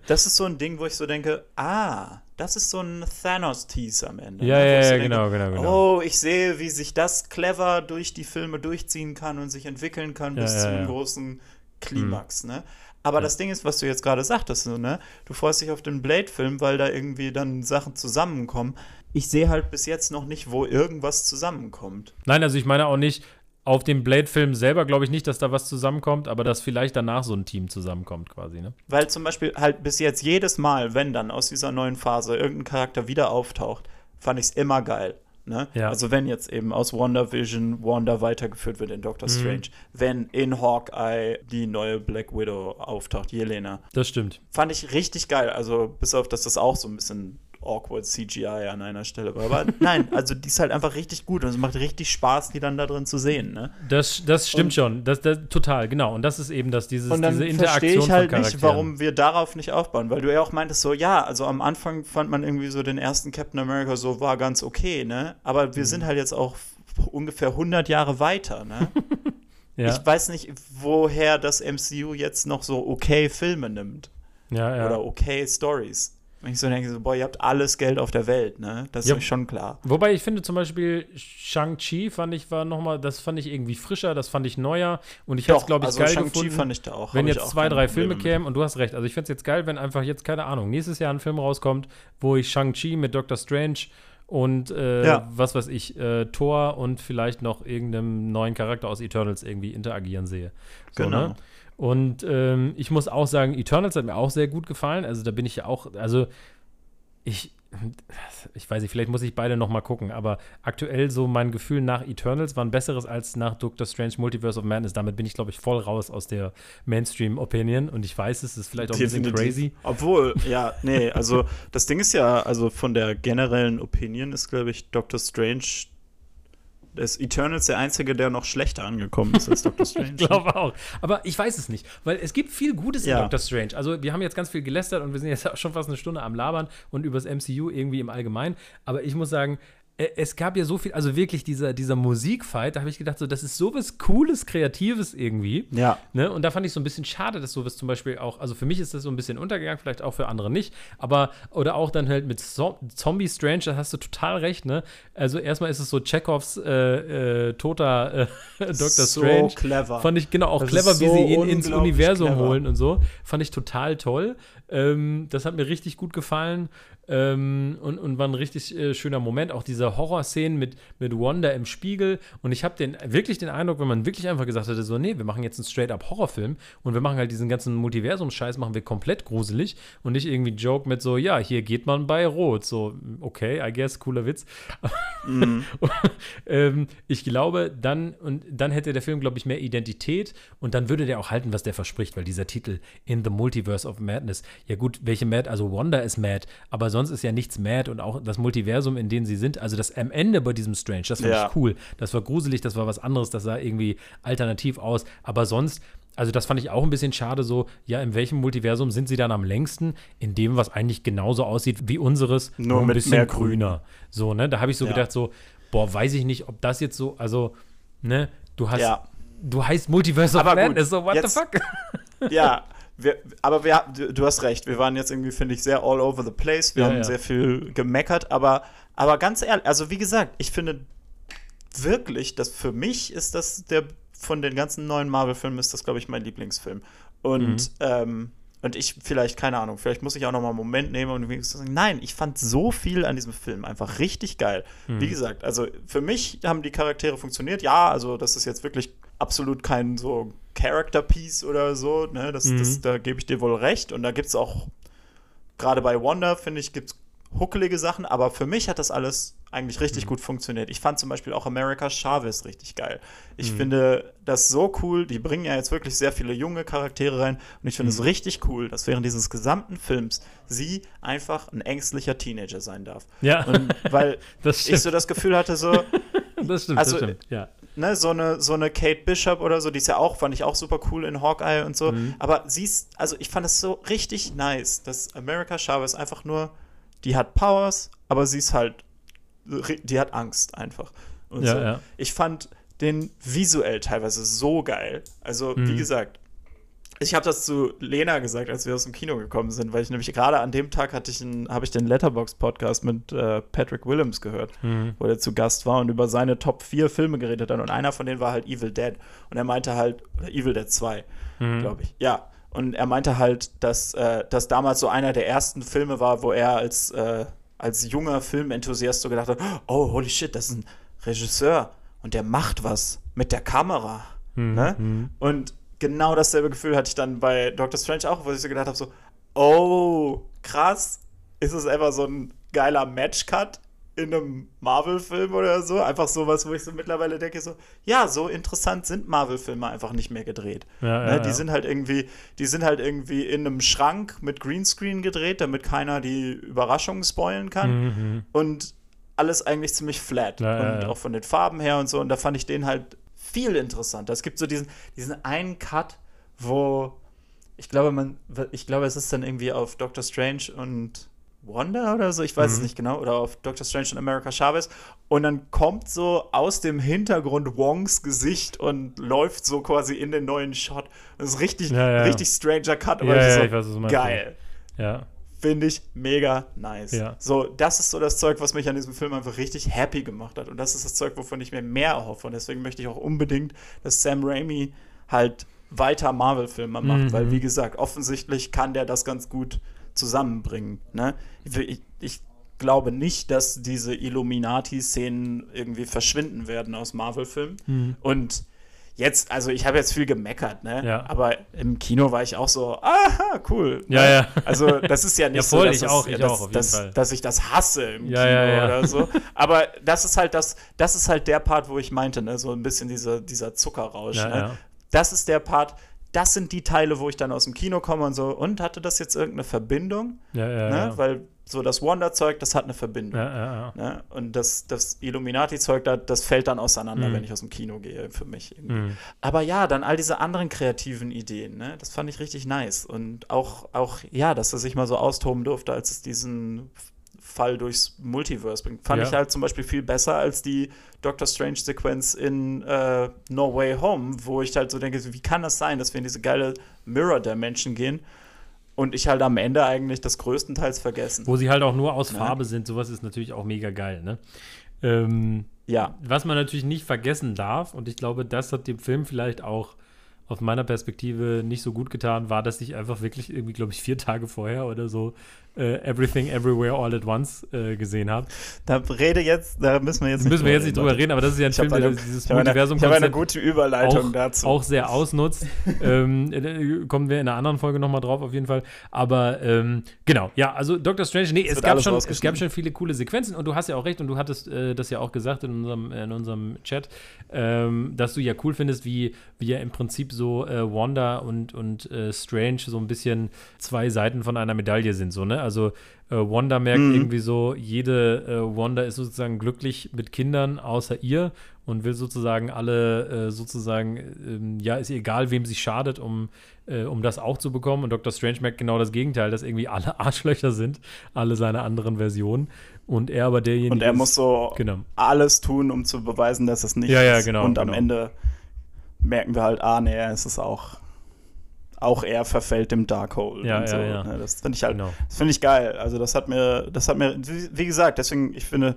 das ist so ein Ding, wo ich so denke, ah, das ist so ein Thanos-Tease am Ende. Ja, ne? ja, ja, denke, genau, genau, genau. Oh, ich sehe, wie sich das clever durch die Filme durchziehen kann und sich entwickeln kann ja, bis ja, zum ja. großen Klimax, mhm. ne? Aber das Ding ist, was du jetzt gerade sagtest, so, ne? Du freust dich auf den Blade-Film, weil da irgendwie dann Sachen zusammenkommen. Ich sehe halt bis jetzt noch nicht, wo irgendwas zusammenkommt. Nein, also ich meine auch nicht, auf dem Blade-Film selber glaube ich nicht, dass da was zusammenkommt, aber dass vielleicht danach so ein Team zusammenkommt quasi, ne? Weil zum Beispiel halt bis jetzt jedes Mal, wenn dann aus dieser neuen Phase irgendein Charakter wieder auftaucht, fand ich es immer geil. Ne? Ja. Also wenn jetzt eben aus WandaVision Wanda weitergeführt wird in Doctor mhm. Strange, wenn in Hawkeye die neue Black Widow auftaucht, Jelena. Das stimmt. Fand ich richtig geil. Also bis auf, dass das auch so ein bisschen awkward CGI an einer Stelle. Aber nein, also die ist halt einfach richtig gut und es macht richtig Spaß, die dann da drin zu sehen. Ne? Das, das stimmt und, schon. Das, das, total, genau. Und das ist eben das, dieses, und dann diese Interaktion. Verstehe ich halt nicht, warum wir darauf nicht aufbauen, weil du ja auch meintest, so, ja, also am Anfang fand man irgendwie so den ersten Captain America so, war ganz okay, ne? Aber wir mhm. sind halt jetzt auch ungefähr 100 Jahre weiter, ne? *laughs* ja. Ich weiß nicht, woher das MCU jetzt noch so okay Filme nimmt. Ja, ja. Oder okay Stories. Wenn ich so denke, so, boah, ihr habt alles Geld auf der Welt, ne? Das ja. ist schon klar. Wobei ich finde zum Beispiel Shang-Chi fand ich war nochmal, das fand ich irgendwie frischer, das fand ich neuer und ich hätte es, glaube ich, also geil gefunden, fand ich da auch, wenn jetzt zwei, drei Filme kämen und du hast recht. Also ich finde es jetzt geil, wenn einfach jetzt, keine Ahnung, nächstes Jahr ein Film rauskommt, wo ich Shang-Chi mit Doctor Strange und äh, ja. was weiß ich, äh, Thor und vielleicht noch irgendeinem neuen Charakter aus Eternals irgendwie interagieren sehe. So, genau. Ne? Und ähm, ich muss auch sagen, Eternals hat mir auch sehr gut gefallen. Also da bin ich ja auch, also ich, ich weiß nicht, vielleicht muss ich beide noch mal gucken, aber aktuell so mein Gefühl nach Eternals war ein besseres als nach Doctor Strange Multiverse of Madness. Damit bin ich, glaube ich, voll raus aus der Mainstream-Opinion und ich weiß, es ist vielleicht auch ein bisschen crazy. Obwohl, ja, nee, also das Ding ist ja, also von der generellen Opinion ist, glaube ich, Doctor Strange ist Eternals der einzige, der noch schlechter angekommen ist als *laughs* Doctor Strange. ich glaube auch. Aber ich weiß es nicht, weil es gibt viel Gutes ja. in Doctor Strange. Also wir haben jetzt ganz viel gelästert und wir sind jetzt *laughs* auch schon fast eine Stunde am Labern und über das MCU irgendwie im Allgemeinen. Aber ich muss sagen, es gab ja so viel, also wirklich dieser, dieser Musikfight, da habe ich gedacht, so, das ist sowas Cooles, Kreatives irgendwie. Ja. Ne? Und da fand ich so ein bisschen schade, dass sowas zum Beispiel auch, also für mich ist das so ein bisschen untergegangen, vielleicht auch für andere nicht, aber, oder auch dann halt mit so Zombie Strange, da hast du total recht, ne? Also erstmal ist es so Chekhovs äh, äh, toter äh, *laughs* Dr. So Strange. clever. Fand ich, genau, auch das clever, so wie sie ihn ins Universum clever. holen und so. Fand ich total toll. Ähm, das hat mir richtig gut gefallen. Ähm, und, und war ein richtig äh, schöner Moment. Auch diese Horrorszenen mit, mit Wanda im Spiegel. Und ich habe den, wirklich den Eindruck, wenn man wirklich einfach gesagt hätte, so, nee, wir machen jetzt einen straight-up Horrorfilm und wir machen halt diesen ganzen Multiversums-Scheiß, machen wir komplett gruselig und nicht irgendwie Joke mit so, ja, hier geht man bei Rot. So, okay, I guess, cooler Witz. Mhm. *laughs* ähm, ich glaube, dann, und dann hätte der Film, glaube ich, mehr Identität und dann würde der auch halten, was der verspricht, weil dieser Titel In the Multiverse of Madness, ja gut, welche Mad, also Wanda ist mad, aber sonst ist ja nichts mad und auch das Multiversum, in dem sie sind, also das am Ende bei diesem Strange, das fand ja. ich cool. Das war gruselig, das war was anderes, das sah irgendwie alternativ aus. Aber sonst, also das fand ich auch ein bisschen schade, so, ja, in welchem Multiversum sind sie dann am längsten? In dem, was eigentlich genauso aussieht wie unseres, nur, nur ein bisschen mehr grüner. So, ne? Da habe ich so ja. gedacht, so, boah, weiß ich nicht, ob das jetzt so, also, ne, du hast, ja. du heißt Multiverse of Madness, so, what jetzt, the fuck? Ja, wir, aber wir, du, hast recht, wir waren jetzt irgendwie, finde ich, sehr all over the place. Wir ja, haben ja. sehr viel gemeckert, aber, aber ganz ehrlich, also wie gesagt, ich finde wirklich, dass für mich ist das der von den ganzen neuen Marvel-Filmen ist das, glaube ich, mein Lieblingsfilm. Und, mhm. ähm, und ich vielleicht, keine Ahnung, vielleicht muss ich auch noch mal einen Moment nehmen und sagen, nein, ich fand so viel an diesem Film einfach richtig geil. Mhm. Wie gesagt, also für mich haben die Charaktere funktioniert. Ja, also das ist jetzt wirklich absolut kein so Character Piece oder so. Ne? Das, mhm. das, da gebe ich dir wohl recht. Und da gibt es auch, gerade bei Wanda, finde ich, gibt es huckelige Sachen. Aber für mich hat das alles eigentlich richtig mhm. gut funktioniert. Ich fand zum Beispiel auch America Chavez richtig geil. Ich mhm. finde das so cool. Die bringen ja jetzt wirklich sehr viele junge Charaktere rein. Und ich finde es mhm. richtig cool, dass während dieses gesamten Films sie einfach ein ängstlicher Teenager sein darf. Ja. Und weil *laughs* ich so das Gefühl hatte, so. *laughs* das stimmt, also, das stimmt, ja ne, so eine, so eine Kate Bishop oder so, die ist ja auch, fand ich auch super cool in Hawkeye und so. Mhm. Aber sie ist, also ich fand es so richtig nice, dass America Chavez einfach nur, die hat Powers, aber sie ist halt, die hat Angst einfach. Und ja, so. ja. Ich fand den visuell teilweise so geil. Also, mhm. wie gesagt, ich habe das zu Lena gesagt, als wir aus dem Kino gekommen sind, weil ich nämlich gerade an dem Tag hatte ich habe ich den Letterbox Podcast mit äh, Patrick Willems gehört, mhm. wo er zu Gast war und über seine Top 4 Filme geredet hat und einer von denen war halt Evil Dead und er meinte halt oder Evil Dead 2, mhm. glaube ich. Ja, und er meinte halt, dass äh, das damals so einer der ersten Filme war, wo er als äh, als junger Filmenthusiast so gedacht hat, oh holy shit, das ist ein Regisseur und der macht was mit der Kamera, mhm. ne? Mhm. Und genau dasselbe Gefühl hatte ich dann bei Doctor Strange auch, wo ich so gedacht habe: so, oh, krass, ist es einfach so ein geiler Matchcut in einem Marvel-Film oder so. Einfach sowas, wo ich so mittlerweile denke, so, ja, so interessant sind Marvel-Filme einfach nicht mehr gedreht. Ja, ne? ja, die ja. sind halt irgendwie, die sind halt irgendwie in einem Schrank mit Greenscreen gedreht, damit keiner die Überraschungen spoilen kann. Mhm. Und alles eigentlich ziemlich flat. und auch von den Farben her und so. Und da fand ich den halt viel interessanter. Es gibt so diesen, diesen einen Cut, wo ich glaube, man, ich glaube, es ist dann irgendwie auf Doctor Strange und Wanda oder so, ich weiß mhm. es nicht genau, oder auf Doctor Strange und America Chavez. Und dann kommt so aus dem Hintergrund Wongs Gesicht und läuft so quasi in den neuen Shot. Das ist richtig, ja, ja. richtig stranger Cut, aber ja, so weiß, geil. Ja. Finde ich mega nice. Ja. So, das ist so das Zeug, was mich an diesem Film einfach richtig happy gemacht hat. Und das ist das Zeug, wovon ich mir mehr erhoffe. Und deswegen möchte ich auch unbedingt, dass Sam Raimi halt weiter Marvel-Filme macht. Mhm. Weil, wie gesagt, offensichtlich kann der das ganz gut zusammenbringen. Ne? Ich, ich glaube nicht, dass diese Illuminati-Szenen irgendwie verschwinden werden aus Marvel-Filmen. Mhm. Und jetzt, also ich habe jetzt viel gemeckert, ne? Ja. Aber im Kino war ich auch so, aha, cool. Ja, ja. Also das ist ja nicht ja, voll, so, dass, ich auch, das, ich dass, auch, dass, dass ich das hasse im Ja, Kino oder so. Aber das ist halt das, das ist halt der Part, wo ich meinte, ne? So ein bisschen dieser, dieser Zuckerrausch. Ne? Das ist der Part, das sind die Teile, wo ich dann aus dem Kino komme und so, und hatte das jetzt irgendeine Verbindung? Ja, ja, ne? ja. Weil so das Wonder-Zeug, das hat eine Verbindung. ja, ja, ja. Ne? Und das, das Illuminati-Zeug, da, das fällt dann auseinander, Mhm. wenn ich aus dem Kino gehe, für mich. Irgendwie. Mhm. Aber ja, dann all diese anderen kreativen Ideen, ne? das fand ich richtig nice. Und auch, auch, ja, dass er sich mal so austoben durfte, als es diesen Fall durchs Multiverse bringt. Fand ich halt zum Beispiel viel besser als die Doctor Strange-Sequenz in äh, No Way Home, wo ich halt so denke, wie kann das sein, dass wir in diese geile Mirror-Dimension gehen und ich halt am Ende eigentlich das größtenteils vergessen. Wo sie halt auch nur aus Ne? Farbe sind, sowas ist natürlich auch mega geil, ne? Ähm, Ja, was man natürlich nicht vergessen darf, und ich glaube, das hat dem Film vielleicht auch aus meiner Perspektive nicht so gut getan, war, dass ich einfach wirklich irgendwie, glaube ich, vier Tage vorher oder so äh, Everything Everywhere All at Once äh, gesehen habe. da rede jetzt, da müssen wir jetzt Da müssen wir jetzt nicht drüber reden, aber das ist ja ein Ich Film, der dieses habe eine, Multiversum ich eine gute Überleitung auch, dazu. auch sehr ausnutzt. *laughs* ähm, äh, kommen wir in einer anderen Folge nochmal drauf, auf jeden Fall. Aber ähm, genau, ja, also Doctor Strange, nee, es gab, schon, es gab schon viele coole Sequenzen und du hast ja auch recht und du hattest äh, das ja auch gesagt in unserem, in unserem Chat, ähm, dass du ja cool findest, wie, wie ja im Prinzip so äh, Wanda und, und äh, Strange so ein bisschen zwei Seiten von einer Medaille sind, so, ne? Also äh, Wanda merkt Mhm. irgendwie so, jede äh, Wanda ist sozusagen glücklich mit Kindern außer ihr und will sozusagen alle äh, sozusagen, ähm, ja, ist ihr egal, wem sie schadet, um, äh, um das auch zu bekommen. Und Dr. Strange merkt genau das Gegenteil, dass irgendwie alle *laughs* Arschlöcher sind, alle seine anderen Versionen. Und er aber derjenige und er ist, muss so Genau. alles tun, um zu beweisen, dass es nicht Ja, ja, ist. genau, Und am genau. Ende merken wir halt, ah, nee, es ist auch, auch er verfällt dem Darkhold. Ja, ja, so. ja. ne? Das finde ich halt, Genau. das finde ich geil. Also das hat mir, das hat mir, wie gesagt, deswegen, ich finde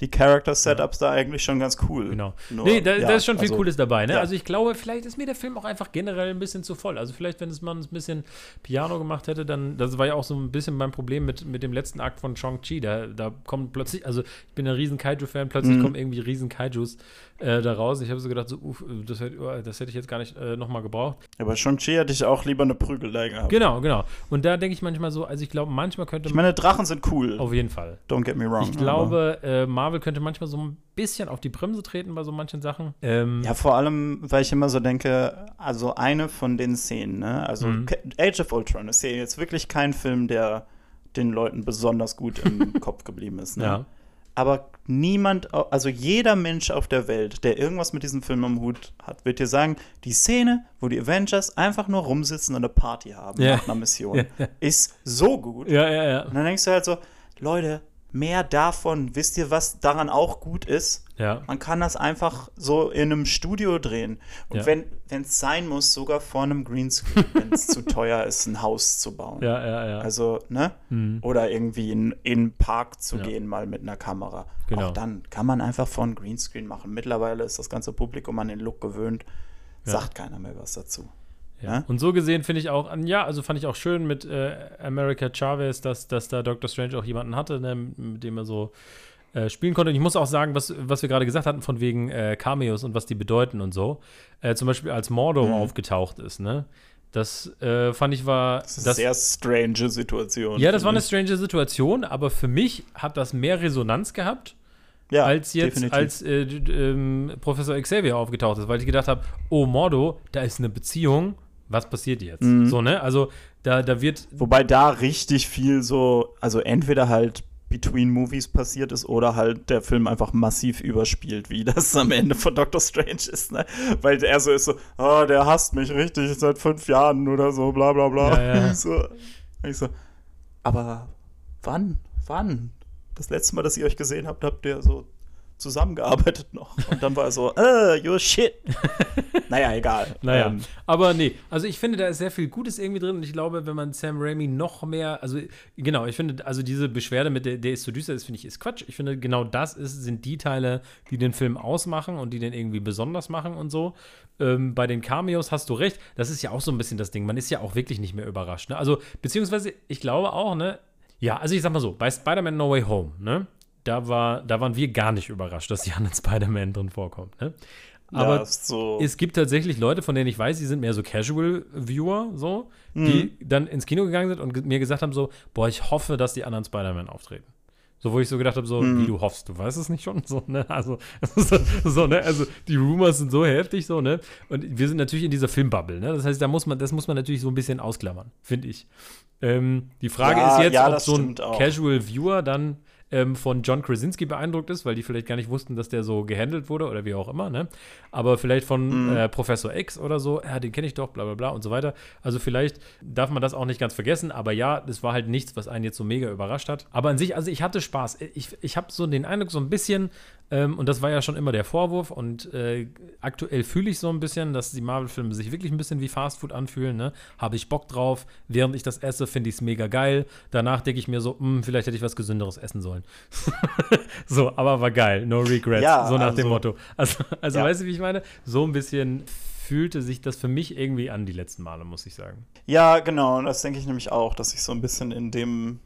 die Character-Setups da eigentlich schon ganz cool. Genau. Nur, nee, da, ja, da ist schon viel also, Cooles dabei, ne? ja. Also ich glaube, vielleicht ist mir der Film auch einfach generell ein bisschen zu voll. Also vielleicht, wenn es man ein bisschen Piano gemacht hätte, dann, das war ja auch so ein bisschen mein Problem mit, mit dem letzten Akt von Shang-Chi. Da, da kommen plötzlich, also ich bin ein riesen Kaiju-Fan, plötzlich Mhm. kommen irgendwie riesen Kaijus äh, da raus. Ich habe so gedacht, so, uff, das, hätte- oh, das hätte ich jetzt gar nicht äh, nochmal gebraucht. Aber Shang-Chi hätte ich auch lieber eine Prügelei gehabt. Genau, genau. Und da denke ich manchmal so, also ich glaube, manchmal könnte Ich meine, Drachen sind cool. auf jeden Fall. Don't get me wrong. Ich glaube, äh, Marvel könnte manchmal so ein bisschen auf die Bremse treten bei so manchen Sachen. Ähm, Ja, vor allem, weil ich immer so denke, also eine von den Szenen, ne? Also Mhm. Age of Ultron ist ja jetzt wirklich kein Film, der den Leuten besonders gut im *laughs* Kopf geblieben ist, ne? ja. Aber niemand, also jeder Mensch auf der Welt, der irgendwas mit diesem Film am Hut hat, wird dir sagen, die Szene, wo die Avengers einfach nur rumsitzen und eine Party haben Ja. nach einer Mission, *laughs* Ja. ist so gut. Ja, ja, ja. Und dann denkst du halt so, Leute, mehr davon, wisst ihr, was daran auch gut ist? Ja. Man kann das einfach so in einem Studio drehen. Und Ja. wenn es sein muss, sogar vor einem Greenscreen, *laughs* wenn es zu teuer ist, ein Haus zu bauen. Ja, ja, ja. Also, ne? Mhm. Oder irgendwie in, in einen Park zu Ja. gehen, mal mit einer Kamera. Genau. Auch dann kann man einfach vor einem Greenscreen machen. Mittlerweile ist das ganze Publikum an den Look gewöhnt. Ja. Sagt keiner mehr was dazu. Ja. Ja? Und so gesehen finde ich auch, ja, also fand ich auch schön mit äh, America Chavez, dass, dass da Doctor Strange auch jemanden hatte, ne, mit dem er so äh, spielen konnte. Und ich muss auch sagen, was, was wir gerade gesagt hatten, von wegen äh, Cameos und was die bedeuten und so. Äh, zum Beispiel als Mordo Mhm. aufgetaucht ist, ne? Das äh, fand ich war. Das ist eine sehr strange Situation. ja, das war eine strange Situation, aber für mich hat das mehr Resonanz gehabt ja, als jetzt, definitiv. als äh, ähm, Professor Xavier aufgetaucht ist, weil ich gedacht habe, oh Mordo, da ist eine Beziehung, was passiert jetzt? Mhm. So, ne? Also da, da wird, Wobei da richtig viel so, also entweder halt between Movies passiert ist oder halt der Film einfach massiv überspielt, wie *laughs* das am Ende von Doctor Strange ist, ne? Weil er so ist so, oh, der hasst mich richtig seit fünf Jahren oder so, bla bla bla. Ja, ja. *laughs* So, ich so, aber wann? Wann? Das letzte Mal, dass ihr euch gesehen habt, habt ihr so zusammengearbeitet noch. Und dann war er so, äh, *laughs* you're shit. *laughs* naja, egal. naja. Ähm, aber nee, also ich finde, da ist sehr viel Gutes irgendwie drin und ich glaube, wenn man Sam Raimi noch mehr, also genau, ich finde, also diese Beschwerde mit der, der ist zu düster ist, finde ich, ist Quatsch. Ich finde, genau das ist, sind die Teile, die den Film ausmachen und die den irgendwie besonders machen und so. Ähm, bei den Cameos hast du recht, das ist ja auch so ein bisschen das Ding. Man ist ja auch wirklich nicht mehr überrascht. Ne? Also, beziehungsweise, ich glaube auch, ne, Ja, also ich sag mal so, bei Spider-Man No Way Home, ne? Da, war, da waren wir gar nicht überrascht, dass die anderen Spider-Man drin vorkommt, ne? Aber ja, so. es gibt tatsächlich Leute, von denen ich weiß, die sind mehr so Casual-Viewer, so, mhm. die dann ins Kino gegangen sind und mir gesagt haben: so, boah, ich hoffe, dass die anderen Spider-Man auftreten. So, wo ich so gedacht habe, so, mhm. wie du hoffst, du weißt es nicht schon, *laughs* so, ne? Also, *laughs* so, ne? Also, die Rumors sind so heftig, so, ne? Und wir sind natürlich in dieser Filmbubble, ne? Das heißt, da muss man, das muss man natürlich so ein bisschen ausklammern, finde ich. Ähm, die Frage ja, ist jetzt, ja, ob so ein Casual Viewer dann ähm, von John Krasinski beeindruckt ist, weil die vielleicht gar nicht wussten, dass der so gehandelt wurde oder wie auch immer, ne? Aber vielleicht von mhm. äh, Professor X oder so, ja, den kenne ich doch, bla bla bla und so weiter. Also vielleicht darf man das auch nicht ganz vergessen, aber ja, das war halt nichts, was einen jetzt so mega überrascht hat. Aber an sich, also ich hatte Spaß. Ich, ich habe so den Eindruck, so ein bisschen, ähm, und das war ja schon immer der Vorwurf und äh, aktuell fühle ich so ein bisschen, dass die Marvel-Filme sich wirklich ein bisschen wie Fastfood anfühlen. Ne? Habe ich Bock drauf, während ich das esse, finde ich es mega geil. Danach denke ich mir so, mh, hm, vielleicht hätte ich was Gesünderes essen sollen. *laughs* so, aber war geil, no regrets, ja, so nach also, dem Motto. Also, also ja. weißt du, wie ich meine? So ein bisschen fühlte sich das für mich irgendwie an die letzten Male, muss ich sagen. Ja, genau, das denke ich nämlich auch, dass ich so ein bisschen in dem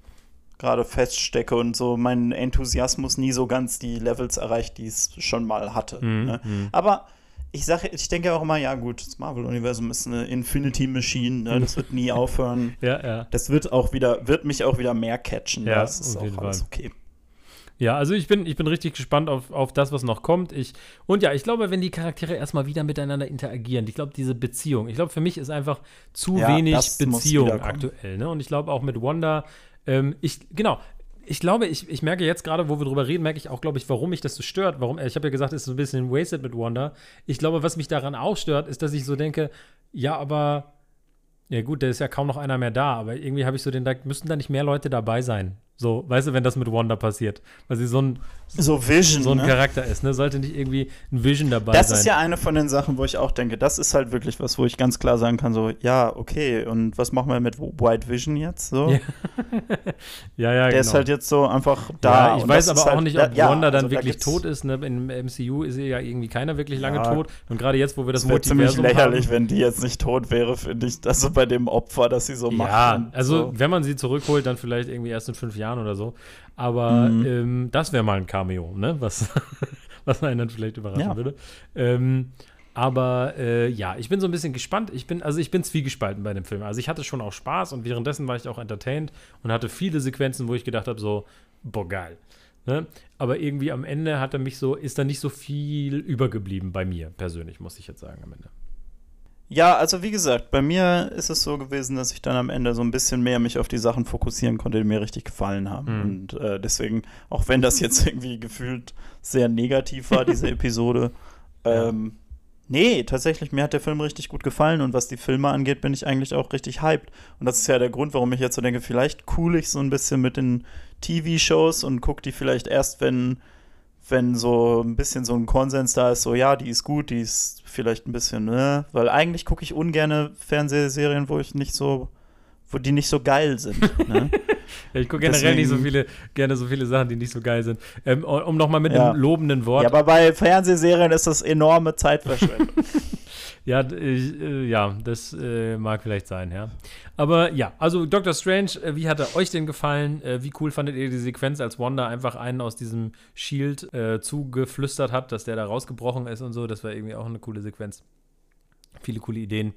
gerade feststecke und so mein Enthusiasmus nie so ganz die Levels erreicht, die es schon mal hatte. Mhm. Ne? Mhm. Aber ich sage, ich denke auch immer, ja gut, das Marvel-Universum ist eine Infinity Machine, ne? das wird nie *laughs* aufhören. ja, ja. Das wird auch wieder, wird mich auch wieder mehr catchen. Ja, das ist auch alles okay. Ja, also ich bin, ich bin richtig gespannt auf, auf das, was noch kommt. Ich, und ja, ich glaube, wenn die Charaktere erstmal wieder miteinander interagieren, ich glaube, diese Beziehung, ich glaube, für mich ist einfach zu ja, wenig Beziehung aktuell. Ne? Und ich glaube auch mit Wanda, ähm, ich, genau, ich glaube, ich, ich merke jetzt gerade, wo wir drüber reden, merke ich auch, glaube ich, warum mich das so stört. Warum, ich habe ja gesagt, es ist so ein bisschen wasted mit Wanda. Ich glaube, was mich daran auch stört, ist, dass ich so denke, ja, aber, ja gut, da ist ja kaum noch einer mehr da, aber irgendwie habe ich so den, da müssten da nicht mehr Leute dabei sein. So, weißt du, wenn das mit Wanda passiert, weil sie so ein, so Vision, so ein ne? Charakter ist, ne? Sollte nicht irgendwie ein Vision dabei das sein. Das ist ja eine von den Sachen, wo ich auch denke, das ist halt wirklich was, wo ich ganz klar sagen kann, so, ja, okay, und was machen wir mit White Vision jetzt? So? Ja, *laughs* ja, ja Der genau. ist halt jetzt so einfach da. Ja, ich weiß aber auch halt, nicht, ob ja, Wanda dann also wirklich da tot ist. Ne? Im MCU ist ja irgendwie keiner wirklich lange ja, tot. Und gerade jetzt, wo wir das, das Multiversum ziemlich lächerlich, haben, wenn die jetzt nicht tot wäre, finde ich, das so bei dem Opfer, das sie so macht. Ja, also so. wenn man sie zurückholt, dann vielleicht irgendwie erst in fünf Jahren oder so. Aber mhm. ähm, das wäre mal ein Cameo, ne? Was, *laughs* was einen dann vielleicht überraschen ja. würde. Ähm, aber äh, ja, ich bin so ein bisschen gespannt. Ich bin, also ich bin zwiegespalten bei dem Film. Also ich hatte schon auch Spaß und währenddessen war ich auch entertained und hatte viele Sequenzen, wo ich gedacht habe, so, boah, geil. Ne? Aber irgendwie am Ende hat er mich so, ist da nicht so viel übergeblieben bei mir persönlich, muss ich jetzt sagen am Ende. Ja, also wie gesagt, bei mir ist es so gewesen, dass ich dann am Ende so ein bisschen mehr mich auf die Sachen fokussieren konnte, die mir richtig gefallen haben. Mhm. Und äh, deswegen, auch wenn das jetzt *laughs* irgendwie gefühlt sehr negativ war, diese *laughs* Episode, ähm, nee, tatsächlich, mir hat der Film richtig gut gefallen und was die Filme angeht, bin ich eigentlich auch richtig hyped. Und das ist ja der Grund, warum ich jetzt so denke, vielleicht cool ich so ein bisschen mit den TV-Shows und gucke die vielleicht erst, wenn wenn so ein bisschen so ein Konsens da ist, so ja, die ist gut, die ist vielleicht ein bisschen, ne? Weil eigentlich gucke ich ungerne Fernsehserien, wo ich nicht so, wo die nicht so geil sind. ne? *laughs* ja, ich gucke generell Deswegen, nicht so viele, gerne so viele Sachen, die nicht so geil sind. Ähm, um nochmal mit ja. einem lobenden Wort. Ja, aber bei Fernsehserien ist das enorme Zeitverschwendung. *laughs* Ja, äh, ja, das äh, mag vielleicht sein, ja. Aber ja, also Doctor Strange, äh, wie hat er euch denn gefallen? Äh, wie cool fandet ihr die Sequenz, als Wanda einfach einen aus diesem Shield äh, zugeflüstert hat, dass der da rausgebrochen ist und so? Das war irgendwie auch eine coole Sequenz. Viele coole Ideen.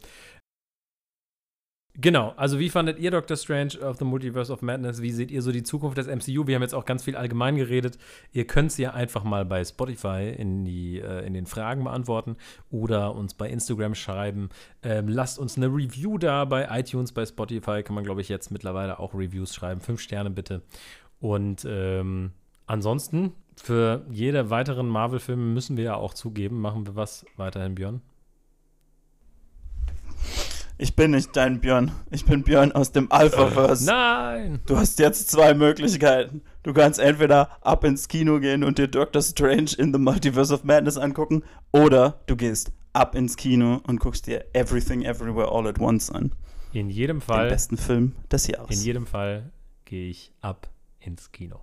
Genau, also wie fandet ihr Doctor Strange of the Multiverse of Madness? Wie seht ihr so die Zukunft des MCU? Wir haben jetzt auch ganz viel allgemein geredet. Ihr könnt es ja einfach mal bei Spotify in, die, äh, in den Fragen beantworten oder uns bei Instagram schreiben. Ähm, lasst uns eine Review da bei iTunes, bei Spotify kann man, glaube ich, jetzt mittlerweile auch Reviews schreiben. Fünf Sterne bitte. Und ähm, ansonsten, für jede weiteren Marvel-Filme müssen wir ja auch zugeben, machen wir was weiterhin, Björn? Ich bin nicht dein Björn. Ich bin Björn aus dem Alphaverse. Nein! Du hast jetzt zwei Möglichkeiten. Du kannst entweder ab ins Kino gehen und dir Doctor Strange in the Multiverse of Madness angucken, oder du gehst ab ins Kino und guckst dir Everything Everywhere All at Once an. In jedem Fall. Den besten Film des Jahres. In jedem Fall gehe ich ab ins Kino.